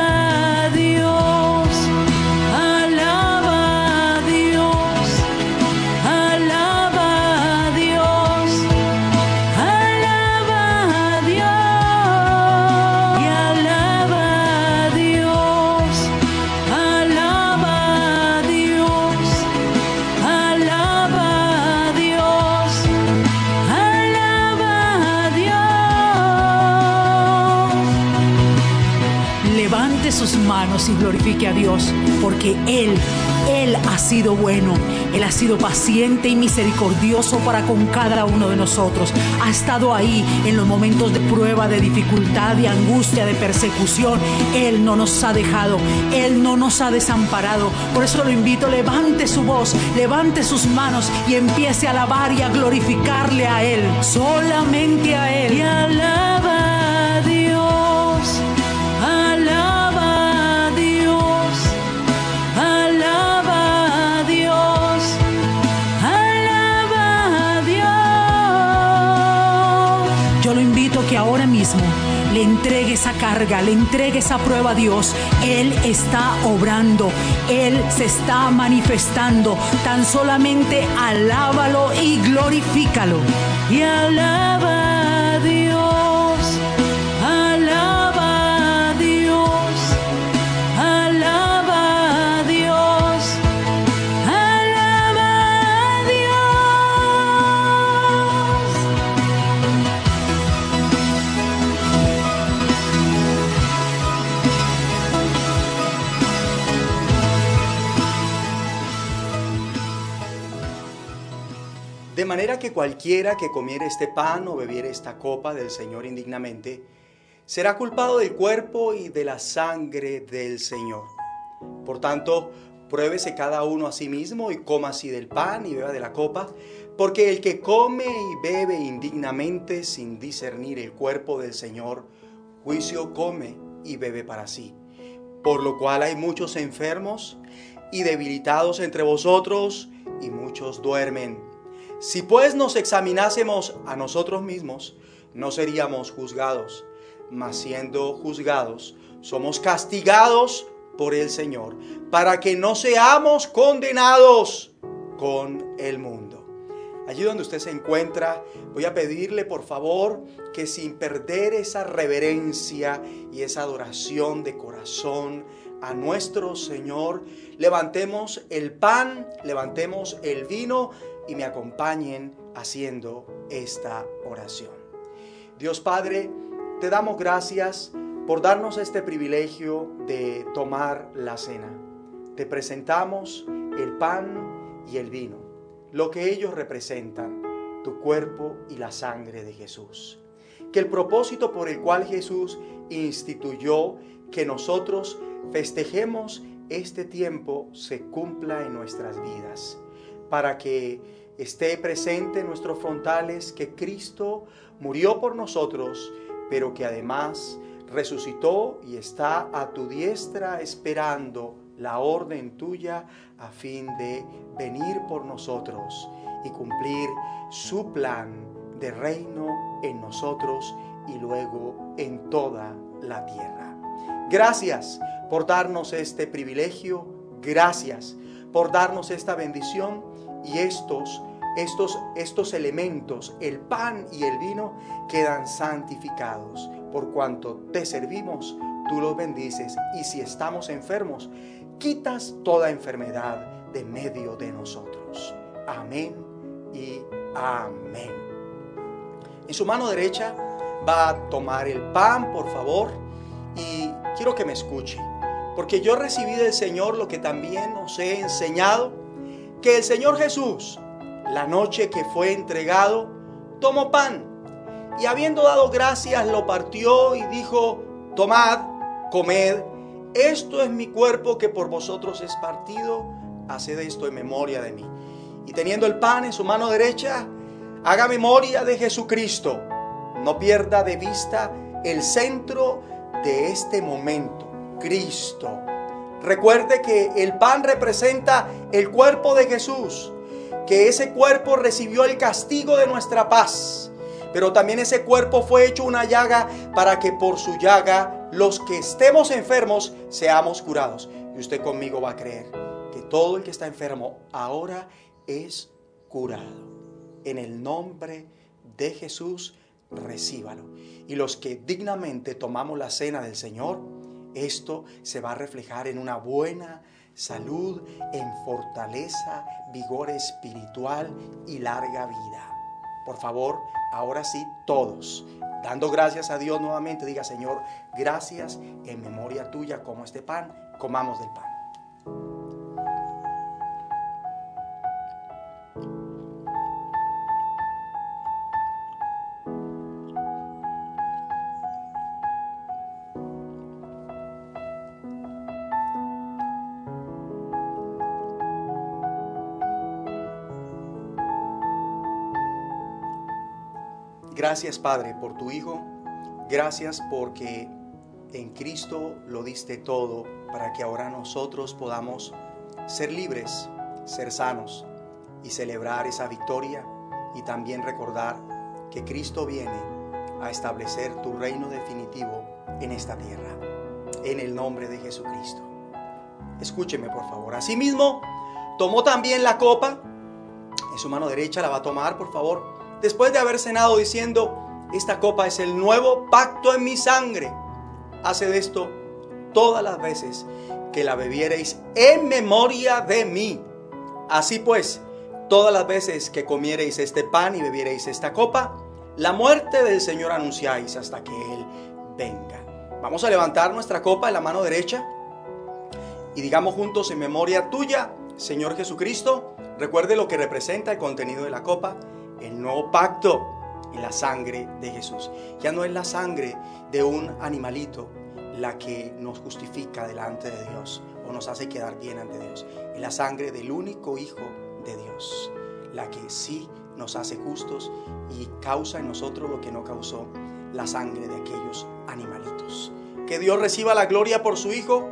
[SPEAKER 3] y
[SPEAKER 1] glorifique a Dios, porque Él, Él ha sido bueno, Él ha sido paciente y misericordioso para con cada uno de nosotros. Ha estado ahí en los momentos de prueba, de dificultad, de angustia, de persecución. Él no nos ha dejado, Él no nos ha desamparado. Por eso lo invito, levante su voz, levante sus manos y empiece a alabar y a glorificarle a Él, solamente a Él.
[SPEAKER 3] Y alaba
[SPEAKER 1] le entregue esa carga, le entregue esa prueba a Dios. Él está obrando, Él se está manifestando. Tan solamente alábalo y glorifícalo.
[SPEAKER 3] Y alaba
[SPEAKER 2] manera que cualquiera que comiere este pan o bebiere esta copa del Señor indignamente, será culpado del cuerpo y de la sangre del Señor. Por tanto, pruébese cada uno a sí mismo y coma así del pan y beba de la copa, porque el que come y bebe indignamente sin discernir el cuerpo del Señor, juicio come y bebe para sí. Por lo cual hay muchos enfermos y debilitados entre vosotros, y muchos duermen. Si pues nos examinásemos a nosotros mismos, no seríamos juzgados, mas siendo juzgados, somos castigados por el Señor, para que no seamos condenados con el mundo. Allí donde usted se encuentra, voy a pedirle por favor que sin perder esa reverencia y esa adoración de corazón a nuestro Señor, levantemos el pan, levantemos el vino y me acompañen haciendo esta oración. Dios Padre, te damos gracias por darnos este privilegio de tomar la cena. Te presentamos el pan y el vino, lo que ellos representan, tu cuerpo y la sangre de Jesús. Que el propósito por el cual Jesús instituyó que nosotros festejemos este tiempo se cumpla en nuestras vidas, para que esté presente en nuestros frontales que Cristo murió por nosotros, pero que además resucitó y está a tu diestra esperando la orden tuya a fin de venir por nosotros y cumplir su plan de reino en nosotros y luego en toda la tierra. Gracias por darnos este privilegio, gracias por darnos esta bendición y estos estos, estos elementos, el pan y el vino, quedan santificados. Por cuanto te servimos, tú los bendices. Y si estamos enfermos, quitas toda enfermedad de medio de nosotros. Amén y amén. En su mano derecha va a tomar el pan, por favor, y quiero que me escuche, porque yo recibí del Señor lo que también os he enseñado, que el Señor Jesús, la noche que fue entregado, tomó pan y habiendo dado gracias lo partió y dijo, tomad, comed, esto es mi cuerpo que por vosotros es partido, haced esto en memoria de mí. Y teniendo el pan en su mano derecha, haga memoria de Jesucristo. No pierda de vista el centro de este momento, Cristo. Recuerde que el pan representa el cuerpo de Jesús, que ese cuerpo recibió el castigo de nuestra paz, pero también ese cuerpo fue hecho una llaga para que por su llaga los que estemos enfermos seamos curados. Y usted conmigo va a creer que todo el que está enfermo ahora es curado. En el nombre de Jesús, recíbalo. Y los que dignamente tomamos la cena del Señor, esto se va a reflejar en una buena salud, en fortaleza, vigor espiritual y larga vida. Por favor, ahora sí, todos, dando gracias a Dios nuevamente, diga Señor, gracias en memoria tuya como este pan, comamos del pan. Gracias Padre por tu Hijo. Gracias porque en Cristo lo diste todo para que ahora nosotros podamos ser libres, ser sanos y celebrar esa victoria y también recordar que Cristo viene a establecer tu reino definitivo en esta tierra. En el nombre de Jesucristo. Escúcheme por favor. Asimismo, tomó también la copa. En su mano derecha la va a tomar, por favor después de haber cenado diciendo, esta copa es el nuevo pacto en mi sangre. Haced esto todas las veces que la bebiereis en memoria de mí. Así pues, todas las veces que comiereis este pan y bebiereis esta copa, la muerte del Señor anunciáis hasta que Él venga. Vamos a levantar nuestra copa en la mano derecha y digamos juntos en memoria tuya, Señor Jesucristo, recuerde lo que representa el contenido de la copa el nuevo pacto en la sangre de Jesús. Ya no es la sangre de un animalito la que nos justifica delante de Dios o nos hace quedar bien ante Dios. Es la sangre del único Hijo de Dios, la que sí nos hace justos y causa en nosotros lo que no causó la sangre de aquellos animalitos. Que Dios reciba la gloria por su Hijo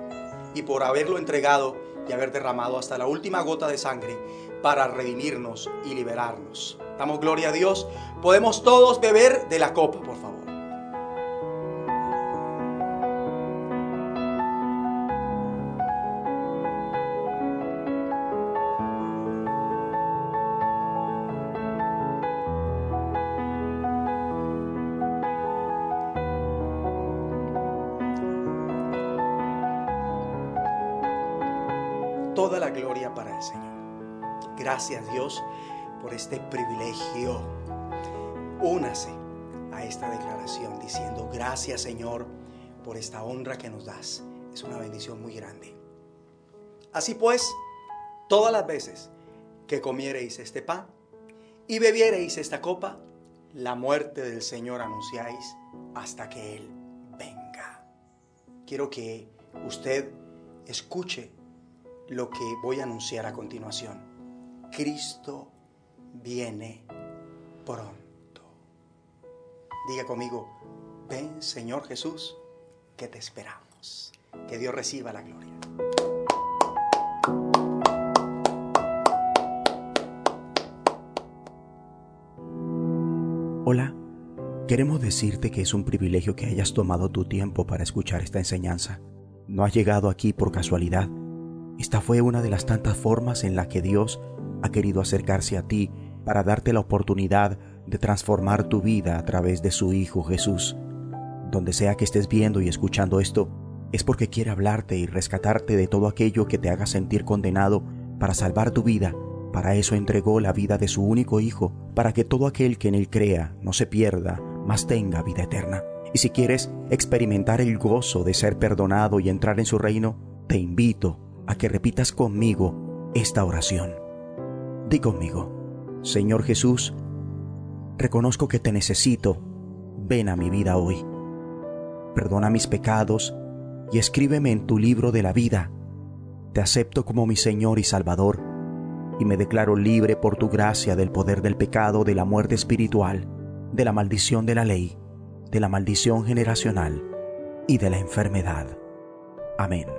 [SPEAKER 2] y por haberlo entregado y haber derramado hasta la última gota de sangre para redimirnos y liberarnos. Damos gloria a Dios. Podemos todos beber de la copa, por favor. Toda la gloria para el Señor. Gracias Dios por este privilegio. Únase a esta declaración diciendo, gracias Señor por esta honra que nos das. Es una bendición muy grande. Así pues, todas las veces que comiereis este pan y bebiereis esta copa, la muerte del Señor anunciáis hasta que Él venga. Quiero que usted escuche lo que voy a anunciar a continuación. Cristo viene pronto. Diga conmigo, ven Señor Jesús, que te esperamos. Que Dios reciba la gloria.
[SPEAKER 5] Hola, queremos decirte que es un privilegio que hayas tomado tu tiempo para escuchar esta enseñanza. No has llegado aquí por casualidad. Esta fue una de las tantas formas en las que Dios ha querido acercarse a ti para darte la oportunidad de transformar tu vida a través de su Hijo Jesús. Donde sea que estés viendo y escuchando esto, es porque quiere hablarte y rescatarte de todo aquello que te haga sentir condenado para salvar tu vida. Para eso entregó la vida de su único Hijo, para que todo aquel que en él crea no se pierda,
[SPEAKER 6] mas tenga vida eterna. Y si quieres experimentar el gozo de ser perdonado y entrar en su reino, te invito a que repitas conmigo esta oración. Di conmigo, Señor Jesús, reconozco que te necesito, ven a mi vida hoy. Perdona mis pecados y escríbeme en tu libro de la vida. Te acepto como mi Señor y Salvador y me declaro libre por tu gracia del poder del pecado, de la muerte espiritual, de la maldición de la ley de la maldición generacional y de la enfermedad. Amén.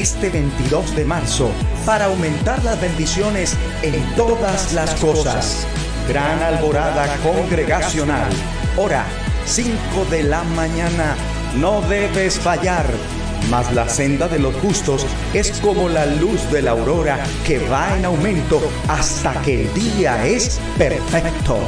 [SPEAKER 2] Este 22 de marzo para aumentar las bendiciones en todas las cosas. Gran alborada congregacional. Hora 5 de la mañana. No debes fallar. Mas la senda de los justos es como la luz de la aurora que va en aumento hasta que el día es perfecto.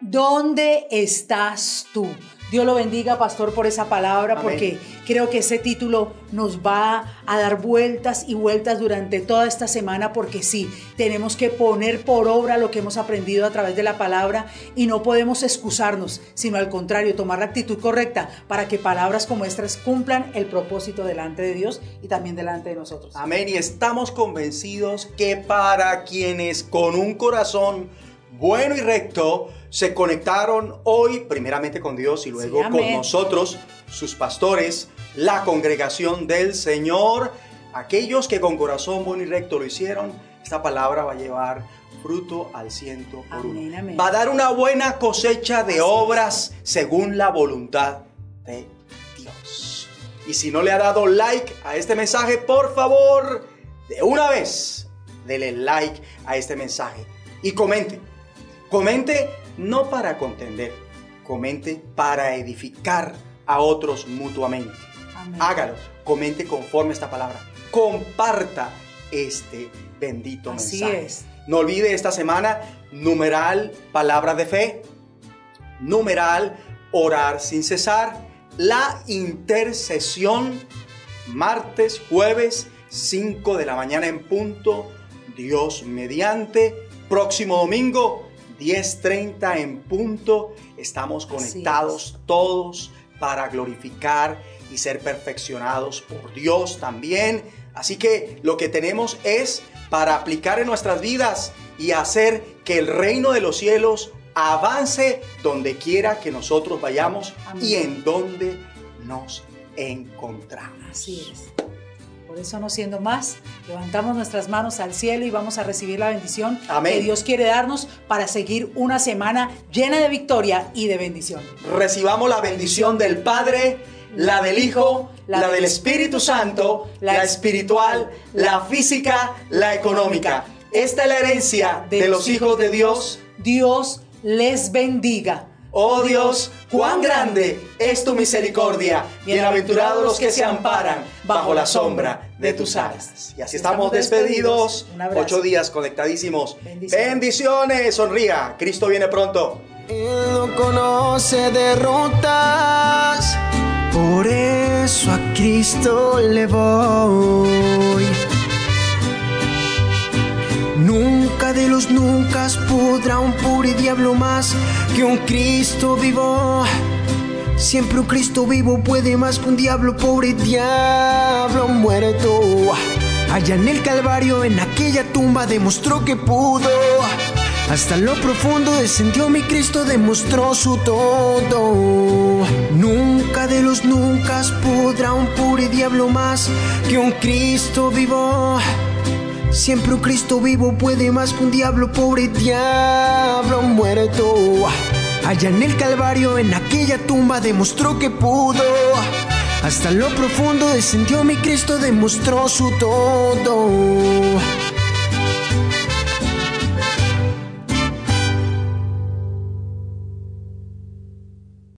[SPEAKER 3] ¿Dónde estás tú? Dios lo bendiga, pastor, por esa palabra,
[SPEAKER 2] Amén.
[SPEAKER 3] porque creo que ese título nos va a dar vueltas y vueltas durante toda esta semana, porque sí, tenemos que poner por obra lo que hemos aprendido a través de la palabra y no podemos excusarnos, sino al contrario, tomar la actitud correcta para que palabras como estas cumplan el propósito delante de Dios y también delante de nosotros.
[SPEAKER 2] Amén. Y estamos convencidos que para quienes con un corazón bueno y recto se conectaron hoy primeramente con Dios y luego
[SPEAKER 3] Sí,
[SPEAKER 2] con nosotros, sus pastores, la congregación del Señor, aquellos que con corazón bueno y recto lo hicieron, esta palabra va a llevar fruto al ciento por
[SPEAKER 3] Amén,
[SPEAKER 2] uno.
[SPEAKER 3] amén.
[SPEAKER 2] Va a dar una buena cosecha de obras según la voluntad de Dios. Y si no le ha dado like a este mensaje, por favor, de una vez, dele like a este mensaje y comente. Comente no para contender, comente para edificar a otros mutuamente.
[SPEAKER 3] Amén.
[SPEAKER 2] Hágalo, comente conforme esta palabra. Comparta este bendito
[SPEAKER 3] Así
[SPEAKER 2] mensaje.
[SPEAKER 3] es.
[SPEAKER 2] No olvide esta semana, numeral palabra de fe, numeral orar sin cesar, la intercesión, martes, jueves, 5 de la mañana en punto, Dios mediante, próximo domingo, 10.30 en punto, estamos conectados todos para glorificar y ser perfeccionados por Dios también. Así que lo que tenemos es para aplicar en nuestras vidas y hacer que el reino de los cielos avance donde quiera que nosotros vayamos
[SPEAKER 3] Amén.
[SPEAKER 2] y en donde nos encontramos.
[SPEAKER 3] Así es. Por eso no siendo más, levantamos nuestras manos al cielo y vamos a recibir la bendición
[SPEAKER 2] Amén.
[SPEAKER 3] que Dios quiere darnos para seguir una semana llena de victoria y de bendición.
[SPEAKER 2] Recibamos la bendición del Padre, la del Hijo, la del Espíritu Santo, la espiritual, la física, la económica. Esta es la herencia de los hijos de Dios.
[SPEAKER 3] Dios les bendiga.
[SPEAKER 2] Oh Dios, cuán grande es tu misericordia. Bienaventurados los que se amparan bajo la sombra de tus alas. Y así estamos despedidos. Ocho días conectadísimos.
[SPEAKER 3] Bendiciones.
[SPEAKER 2] Bendiciones. Sonría. Cristo viene pronto.
[SPEAKER 4] Él no conoce derrotas, por eso a Cristo le voy. Nunca de los nunca podrá un pobre diablo más que un Cristo vivo. Siempre un Cristo vivo puede más que un diablo, pobre diablo muerto. Allá en el Calvario, en aquella tumba, demostró que pudo. Hasta lo profundo descendió mi Cristo, demostró su todo. Nunca de los nunca podrá un puro diablo más que un Cristo vivo. Siempre un Cristo vivo puede más que un diablo, pobre diablo muerto. Allá en el Calvario, en aquella tumba, demostró que pudo. Hasta lo profundo descendió mi Cristo, demostró su todo.